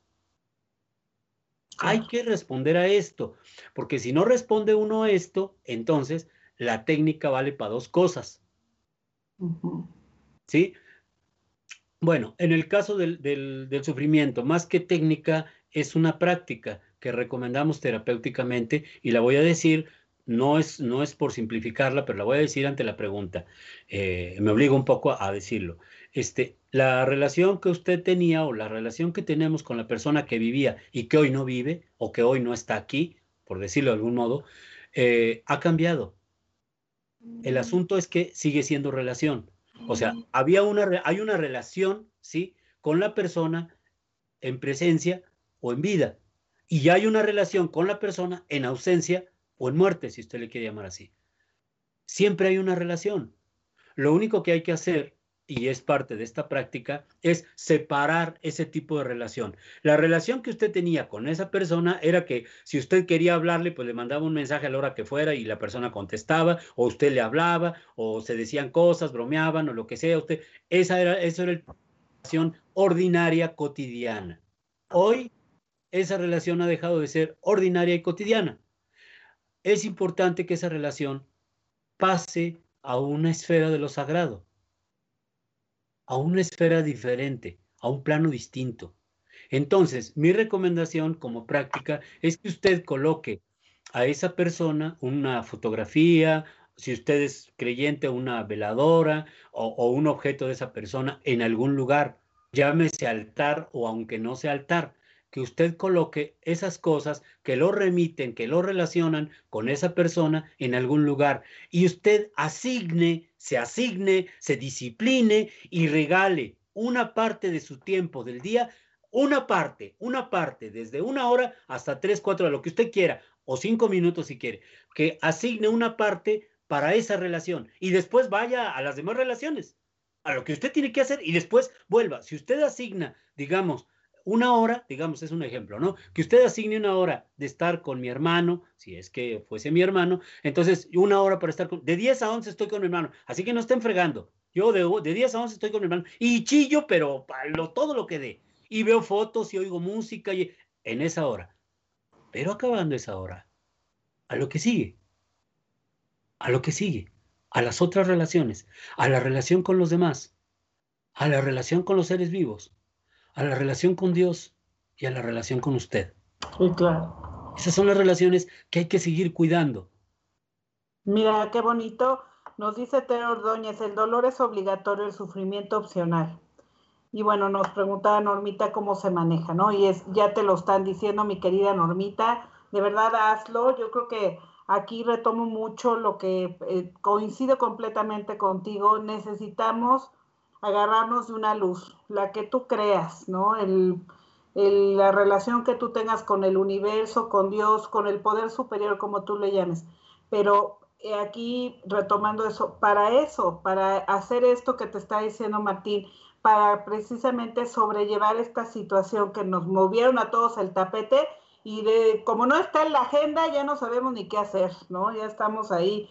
Hay que responder a esto, porque si no responde uno a esto, entonces la técnica vale para dos cosas. ¿Sí? Bueno, en el caso del, sufrimiento, más que técnica, es una práctica que recomendamos terapéuticamente y la voy a decir, no es, no es por simplificarla, pero la voy a decir ante la pregunta. Eh, me obligo un poco a, decirlo. Este, la relación que usted tenía o la relación que tenemos con la persona que vivía y que hoy no vive o que hoy no está aquí, por decirlo de algún modo, eh, ha cambiado. El mm. asunto es que sigue siendo relación o sea, había una, hay una relación, ¿sí? Con la persona en presencia o en vida. Y ya hay una relación con la persona en ausencia o en muerte, si usted le quiere llamar así. Siempre hay una relación. Lo único que hay que hacer y es parte de esta práctica, es separar ese tipo de relación. La relación que usted tenía con esa persona era que si usted quería hablarle, pues le mandaba un mensaje a la hora que fuera y la persona contestaba, o usted le hablaba, o se decían cosas, bromeaban, o lo que sea. Esa era, eso era la relación ordinaria cotidiana. Hoy esa relación ha dejado de ser ordinaria y cotidiana. Es importante que esa relación pase a una esfera de lo sagrado a una esfera diferente, a un plano distinto. Entonces, mi recomendación como práctica es que usted coloque a esa persona una fotografía, si usted es creyente, una veladora o, un objeto de esa persona en algún lugar, llámese altar o aunque no sea altar, que usted coloque esas cosas que lo remiten, que lo relacionan con esa persona en algún lugar y usted asigne, se asigne, se discipline y regale una parte de su tiempo del día, una parte, una parte, desde una hora hasta tres, cuatro, lo que usted quiera, o cinco minutos si quiere, que asigne una parte para esa relación y después vaya a las demás relaciones, a lo que usted tiene que hacer y después vuelva. Si usted asigna, digamos, una hora, digamos, es un ejemplo, ¿no? Que usted asigne una hora de estar con mi hermano, si es que fuese mi hermano, entonces una hora para estar con, de 10 a 11 estoy con mi hermano, así que no estén fregando. Yo de, de 10 a 11 estoy con mi hermano y chillo, pero lo, todo lo que dé. Y veo fotos y oigo música y, en esa hora. Pero acabando esa hora, a lo que sigue, a lo que sigue, a las otras relaciones, a la relación con los demás, a la relación con los seres vivos a la relación con Dios y a la relación con usted. Sí, claro. Esas son las relaciones que hay que seguir cuidando. Mira, qué bonito. Nos dice Tero Ordóñez, el dolor es obligatorio, el sufrimiento opcional. Y bueno, nos preguntaba Normita cómo se maneja, ¿no? Y es, ya te lo están diciendo, mi querida Normita, de verdad hazlo. Yo creo que aquí retomo mucho lo que eh, coincido completamente contigo. Necesitamos agarrarnos de una luz, la que tú creas, ¿no? El, la relación que tú tengas con el universo, con Dios, con el poder superior, como tú le llames. Pero eh, aquí, retomando eso, para eso, para hacer esto que te está diciendo Martín, para precisamente sobrellevar esta situación que nos movieron a todos el tapete y de como no está en la agenda ya no sabemos ni qué hacer, ¿no? Ya estamos ahí.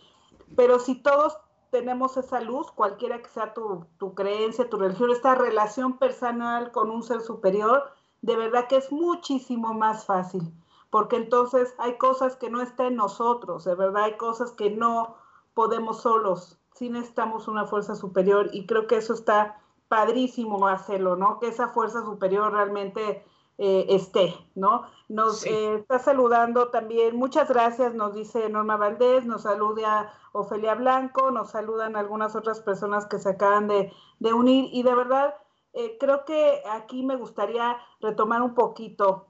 Pero si todos tenemos esa luz, cualquiera que sea tu, creencia, tu religión, esta relación personal con un ser superior, de verdad que es muchísimo más fácil. porque entonces hay cosas que no están en nosotros, de verdad hay cosas que no podemos solos, sí necesitamos una fuerza superior y creo que eso está padrísimo hacerlo, ¿no? Que esa fuerza superior realmente eh, esté, ¿no? Nos eh, está saludando también, muchas gracias, nos dice Norma Valdés, nos saluda Ofelia Blanco, nos saludan algunas otras personas que se acaban de, unir y de verdad eh, creo que aquí me gustaría retomar un poquito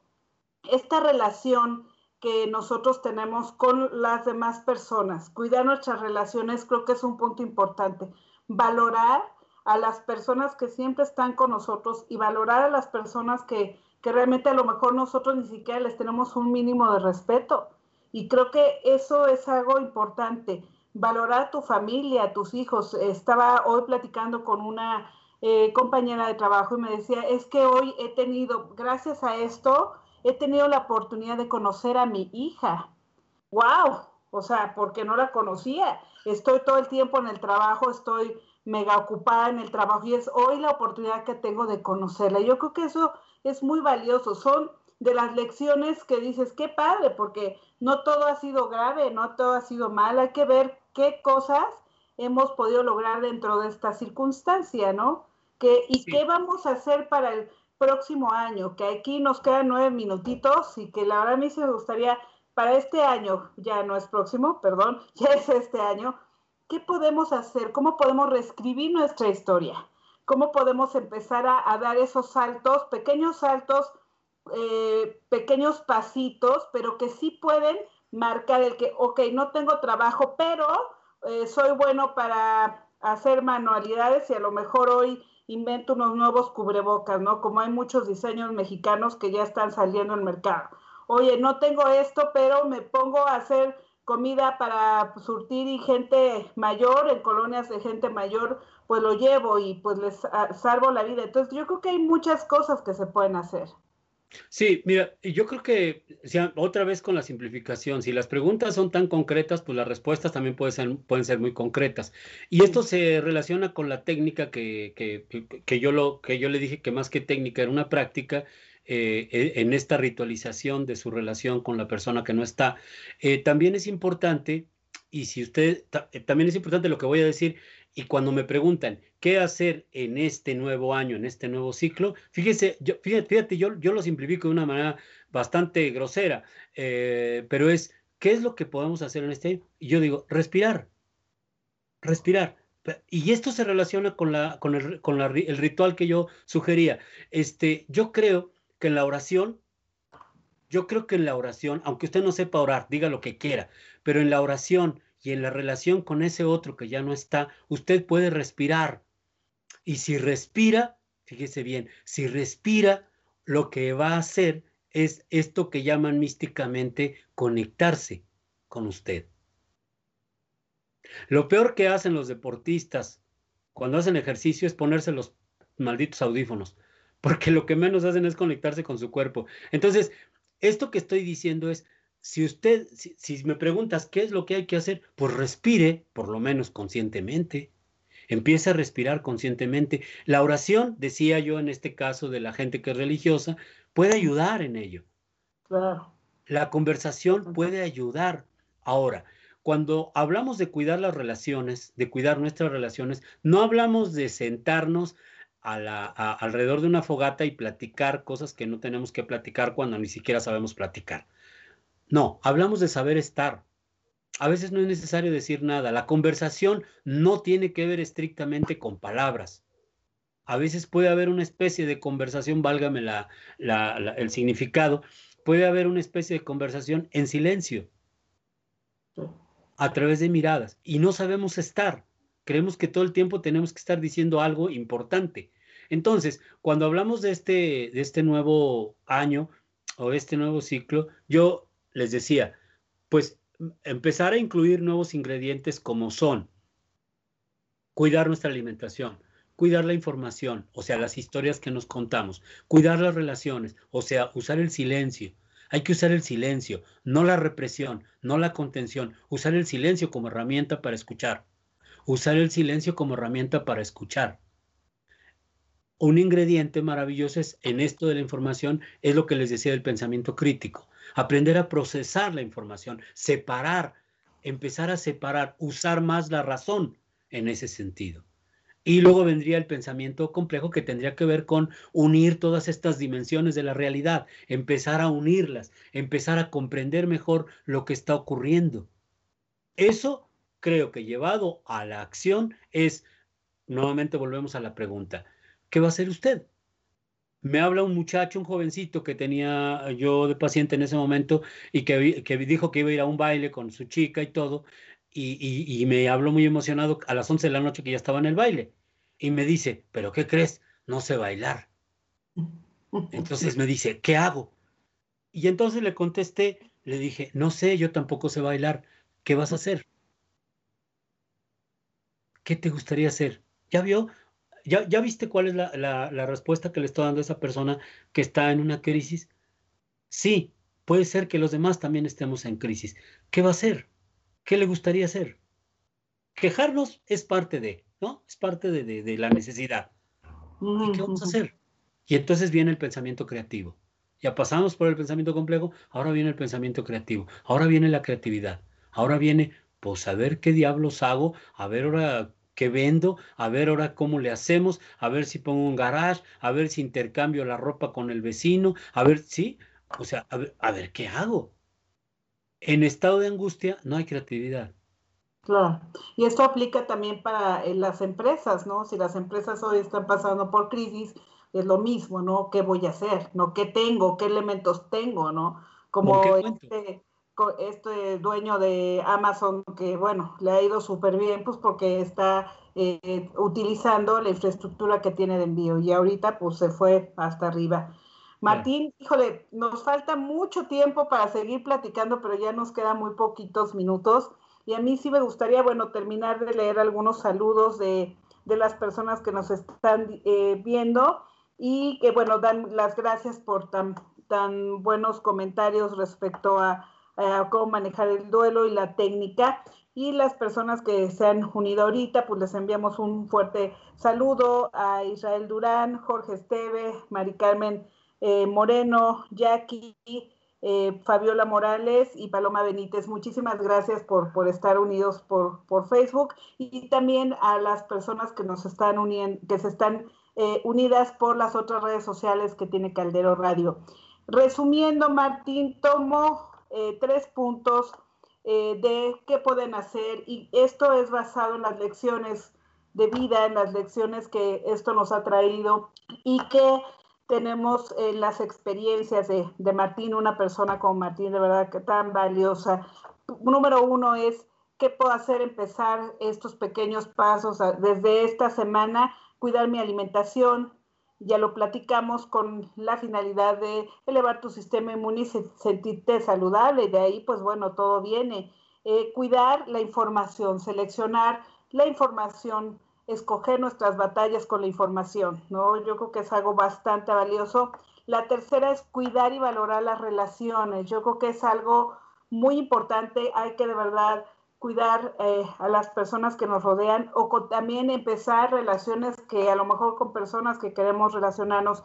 esta relación que nosotros tenemos con las demás personas. Cuidar nuestras relaciones creo que es un punto importante. Valorar a las personas que siempre están con nosotros y valorar a las personas que que realmente a lo mejor nosotros ni siquiera les tenemos un mínimo de respeto. Y creo que eso es algo importante. Valorar a tu familia, a tus hijos. Estaba hoy platicando con una eh, compañera de trabajo y me decía, es que hoy he tenido, gracias a esto, he tenido la oportunidad de conocer a mi hija. ¡Wow! O sea, porque no la conocía. Estoy todo el tiempo en el trabajo, estoy mega ocupada en el trabajo y es hoy la oportunidad que tengo de conocerla. Yo creo que eso es muy valioso. Son de las lecciones que dices, qué padre, porque no todo ha sido grave, no todo ha sido mal. Hay que ver qué cosas hemos podido lograr dentro de esta circunstancia, ¿no? Que, ¿Y qué vamos a hacer para el próximo año? Que aquí nos quedan nueve minutitos y que la verdad a mí se me gustaría, para este año, ya no es próximo, perdón, ya es este año, ¿qué podemos hacer? ¿Cómo podemos reescribir nuestra historia? ¿Cómo podemos empezar a, dar esos saltos, pequeños saltos, eh, pequeños pasitos, pero que sí pueden marcar el que, ok, no tengo trabajo, pero eh, soy bueno para hacer manualidades y a lo mejor hoy invento unos nuevos cubrebocas, ¿no? Como hay muchos diseños mexicanos que ya están saliendo al mercado. Oye, no tengo esto, pero me pongo a hacer comida para surtir y gente mayor, en colonias de gente mayor, pues lo llevo y pues les ah, salvo la vida. Entonces yo creo que hay muchas cosas que se pueden hacer. Sí, mira, yo creo que otra vez con la simplificación, si las preguntas son tan concretas, pues las respuestas también pueden ser, pueden ser muy concretas. Y esto se relaciona con la técnica que, que, que, yo lo, que yo le dije que más que técnica era una práctica eh, e, en esta ritualización de su relación con la persona que no está. Eh, también es importante, y si usted, eh, también es importante lo que voy a decir, y cuando me preguntan qué hacer en este nuevo año, en este nuevo ciclo, fíjese, fíjate, yo, lo simplifico de una manera bastante grosera, pero es, ¿qué es lo que podemos hacer en este año? Y yo digo, respirar, respirar. Y esto se relaciona con, el, el ritual que yo sugería. Este, yo creo que en la oración, yo creo que en la oración, aunque usted no sepa orar, diga lo que quiera, pero en la oración y en la relación con ese otro que ya no está, usted puede respirar. Y si respira, fíjese bien, si respira, lo que va a hacer es esto que llaman místicamente conectarse con usted. Lo peor que hacen los deportistas cuando hacen ejercicio es ponerse los malditos audífonos porque lo que menos hacen es conectarse con su cuerpo. Entonces, esto que estoy diciendo es, si usted, si, me preguntas qué es lo que hay que hacer, pues respire, por lo menos conscientemente. Empieza a respirar conscientemente. La oración, decía yo en este caso de la gente que es religiosa, puede ayudar en ello. Claro. La conversación puede ayudar. Ahora, cuando hablamos de cuidar las relaciones, de cuidar nuestras relaciones, no hablamos de sentarnos alrededor de una fogata y platicar cosas que no tenemos que platicar cuando ni siquiera sabemos platicar. No, hablamos de saber estar. A veces no es necesario decir nada. La conversación no tiene que ver estrictamente con palabras. A veces puede haber una especie de conversación, válgame el significado, puede haber una especie de conversación en silencio, a través de miradas, y no sabemos estar. Creemos que todo el tiempo tenemos que estar diciendo algo importante. Entonces, cuando hablamos de este, de este nuevo año o este nuevo ciclo, yo les decía, pues empezar a incluir nuevos ingredientes como son cuidar nuestra alimentación, cuidar la información, o sea, las historias que nos contamos, cuidar las relaciones, o sea, usar el silencio. Hay que usar el silencio, no la represión, no la contención, usar el silencio como herramienta para escuchar, usar el silencio como herramienta para escuchar un ingrediente maravilloso es, en esto de la información es lo que les decía del pensamiento crítico. Aprender a procesar la información, separar, empezar a separar, usar más la razón en ese sentido. Y luego vendría el pensamiento complejo que tendría que ver con unir todas estas dimensiones de la realidad, empezar a unirlas, empezar a comprender mejor lo que está ocurriendo. Eso creo que llevado a la acción es, nuevamente volvemos a la pregunta, ¿qué va a hacer usted? Me habla un muchacho, un jovencito que tenía yo de paciente en ese momento y que, que dijo que iba a ir a un baile con su chica y todo, y, me habló muy emocionado a las 11 de la noche que ya estaba en el baile. Y me dice, ¿pero qué crees? No sé bailar. Entonces me dice, ¿qué hago? Y entonces le contesté, le dije, no sé, yo tampoco sé bailar. ¿Qué vas a hacer? ¿Qué te gustaría hacer? ¿Ya vio? ¿Ya, ya viste cuál es la, la respuesta que le estoy dando a esa persona que está en una crisis? Sí, puede ser que los demás también estemos en crisis. ¿Qué va a hacer? ¿Qué le gustaría hacer? Quejarnos es parte de, ¿no? Es parte de, la necesidad. ¿Y qué vamos a hacer? Y entonces viene el pensamiento creativo. Ya pasamos por el pensamiento complejo, ahora viene el pensamiento creativo, ahora viene la creatividad, ahora viene, pues a ver qué diablos hago, a ver ahora qué vendo, a ver ahora cómo le hacemos, a ver si pongo un garage, a ver si intercambio la ropa con el vecino, a ver, sí, o sea, a ver, a ver qué hago. En estado de angustia no hay creatividad. Claro, y esto aplica también para eh, las empresas, ¿no? Si las empresas hoy están pasando por crisis, es lo mismo, ¿no? ¿Qué voy a hacer? ¿No? ¿Qué tengo? ¿Qué elementos tengo? ¿No? Como este, este, dueño de Amazon que, bueno, le ha ido súper bien, pues porque está eh, utilizando la infraestructura que tiene de envío y ahorita pues se fue hasta arriba. Martín, híjole, nos falta mucho tiempo para seguir platicando, pero ya nos quedan muy poquitos minutos. Y a mí sí me gustaría, bueno, terminar de leer algunos saludos de, las personas que nos están eh, viendo y que, bueno, dan las gracias por tan, tan buenos comentarios respecto a, a, cómo manejar el duelo y la técnica. Y las personas que se han unido ahorita, pues les enviamos un fuerte saludo a Israel Durán, Jorge Esteve, Mari Carmen eh, Moreno, Jackie, eh, Fabiola Morales y Paloma Benítez. Muchísimas gracias por, por estar unidos por, por, Facebook y también a las personas que nos están uniendo, que se están unidas por las otras redes sociales que tiene Caldero Radio. Resumiendo, Martín, tomo tres puntos de qué pueden hacer y esto es basado en las lecciones de vida, en las lecciones que esto nos ha traído y que tenemos eh, las experiencias de, de, Martín, una persona como Martín, de verdad que tan valiosa. Número uno es, ¿qué puedo hacer? Empezar estos pequeños pasos desde esta semana, cuidar mi alimentación. Ya lo platicamos con la finalidad de elevar tu sistema inmune y sentirte saludable. De ahí, pues bueno, todo viene. Eh, cuidar la información, seleccionar la información escoger nuestras batallas con la información, ¿no? Yo creo que es algo bastante valioso. La tercera es cuidar y valorar las relaciones. Yo creo que es algo muy importante. Hay que de verdad cuidar eh, a las personas que nos rodean o también empezar relaciones que a lo mejor con personas que queremos relacionarnos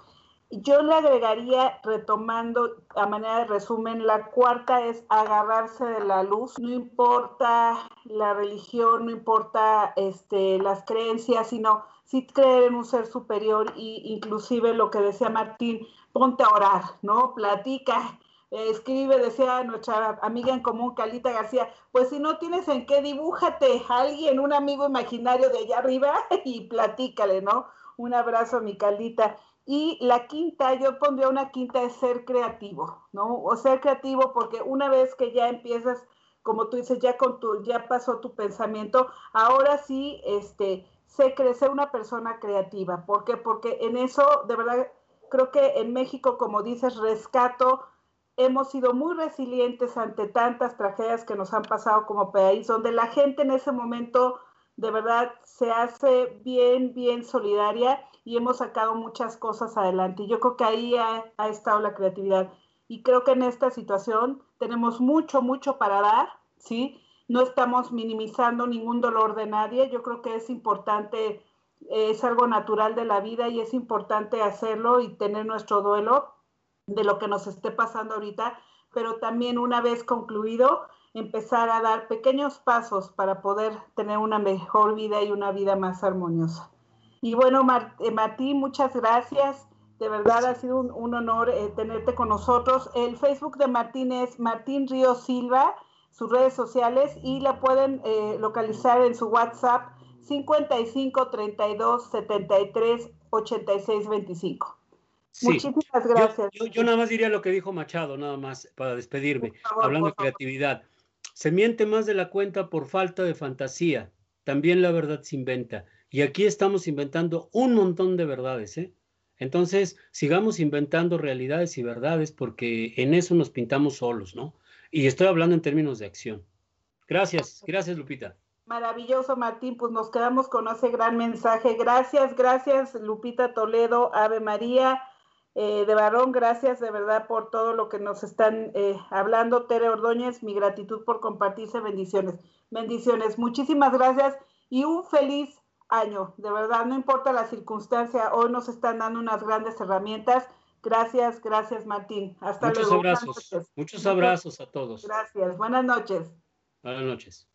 yo le agregaría, retomando a manera de resumen, la cuarta es agarrarse de la luz. No importa la religión, no importa este, las creencias, sino sí creer en un ser superior y inclusive lo que decía Martín, ponte a orar, ¿no? Platica, escribe, decía nuestra amiga en común, Calita García, pues si no tienes en qué, dibújate a alguien, un amigo imaginario de allá arriba y platícale, ¿no? Un abrazo, mi Calita. Y la quinta, yo pondría una quinta de ser creativo, ¿no? O ser creativo porque una vez que ya empiezas, como tú dices, ya con tu, ya pasó tu pensamiento, ahora sí, este, sé crecer una persona creativa. ¿Por qué? Porque en eso, de verdad, creo que en México, como dices, rescato, hemos sido muy resilientes ante tantas tragedias que nos han pasado como país, donde la gente en ese momento de verdad se hace bien, bien solidaria y hemos sacado muchas cosas adelante. Y yo creo que ahí ha, estado la creatividad. Y creo que en esta situación tenemos mucho, mucho para dar, ¿sí? No estamos minimizando ningún dolor de nadie. Yo creo que es importante, es algo natural de la vida y es importante hacerlo y tener nuestro duelo de lo que nos esté pasando ahorita, pero también una vez concluido, empezar a dar pequeños pasos para poder tener una mejor vida y una vida más armoniosa. Y bueno, eh, Martín, muchas gracias. De verdad ha sido un, honor eh, tenerte con nosotros. El Facebook de Martín es Martín Río Silva, sus redes sociales, y la pueden eh, localizar en su WhatsApp 55 32 73 86 25. Muchísimas gracias. Yo, nada más diría lo que dijo Machado, nada más para despedirme, hablando de creatividad. Se miente más de la cuenta por falta de fantasía. También la verdad se inventa. Y aquí estamos inventando un montón de verdades, ¿eh? Entonces, sigamos inventando realidades y verdades porque en eso nos pintamos solos, ¿no? Y estoy hablando en términos de acción. Gracias, gracias Lupita. Maravilloso, Martín. Pues nos quedamos con ese gran mensaje. Gracias, gracias, Lupita Toledo, Ave María. Eh, de varón, gracias de verdad por todo lo que nos están eh, hablando. Tere Ordóñez, mi gratitud por compartirse. Bendiciones. Bendiciones. Muchísimas gracias y un feliz año. De verdad, no importa la circunstancia, hoy nos están dando unas grandes herramientas. Gracias, gracias Martín. Hasta Muchos luego. Abrazos. Muchos abrazos a todos. Gracias. Buenas noches. Buenas noches.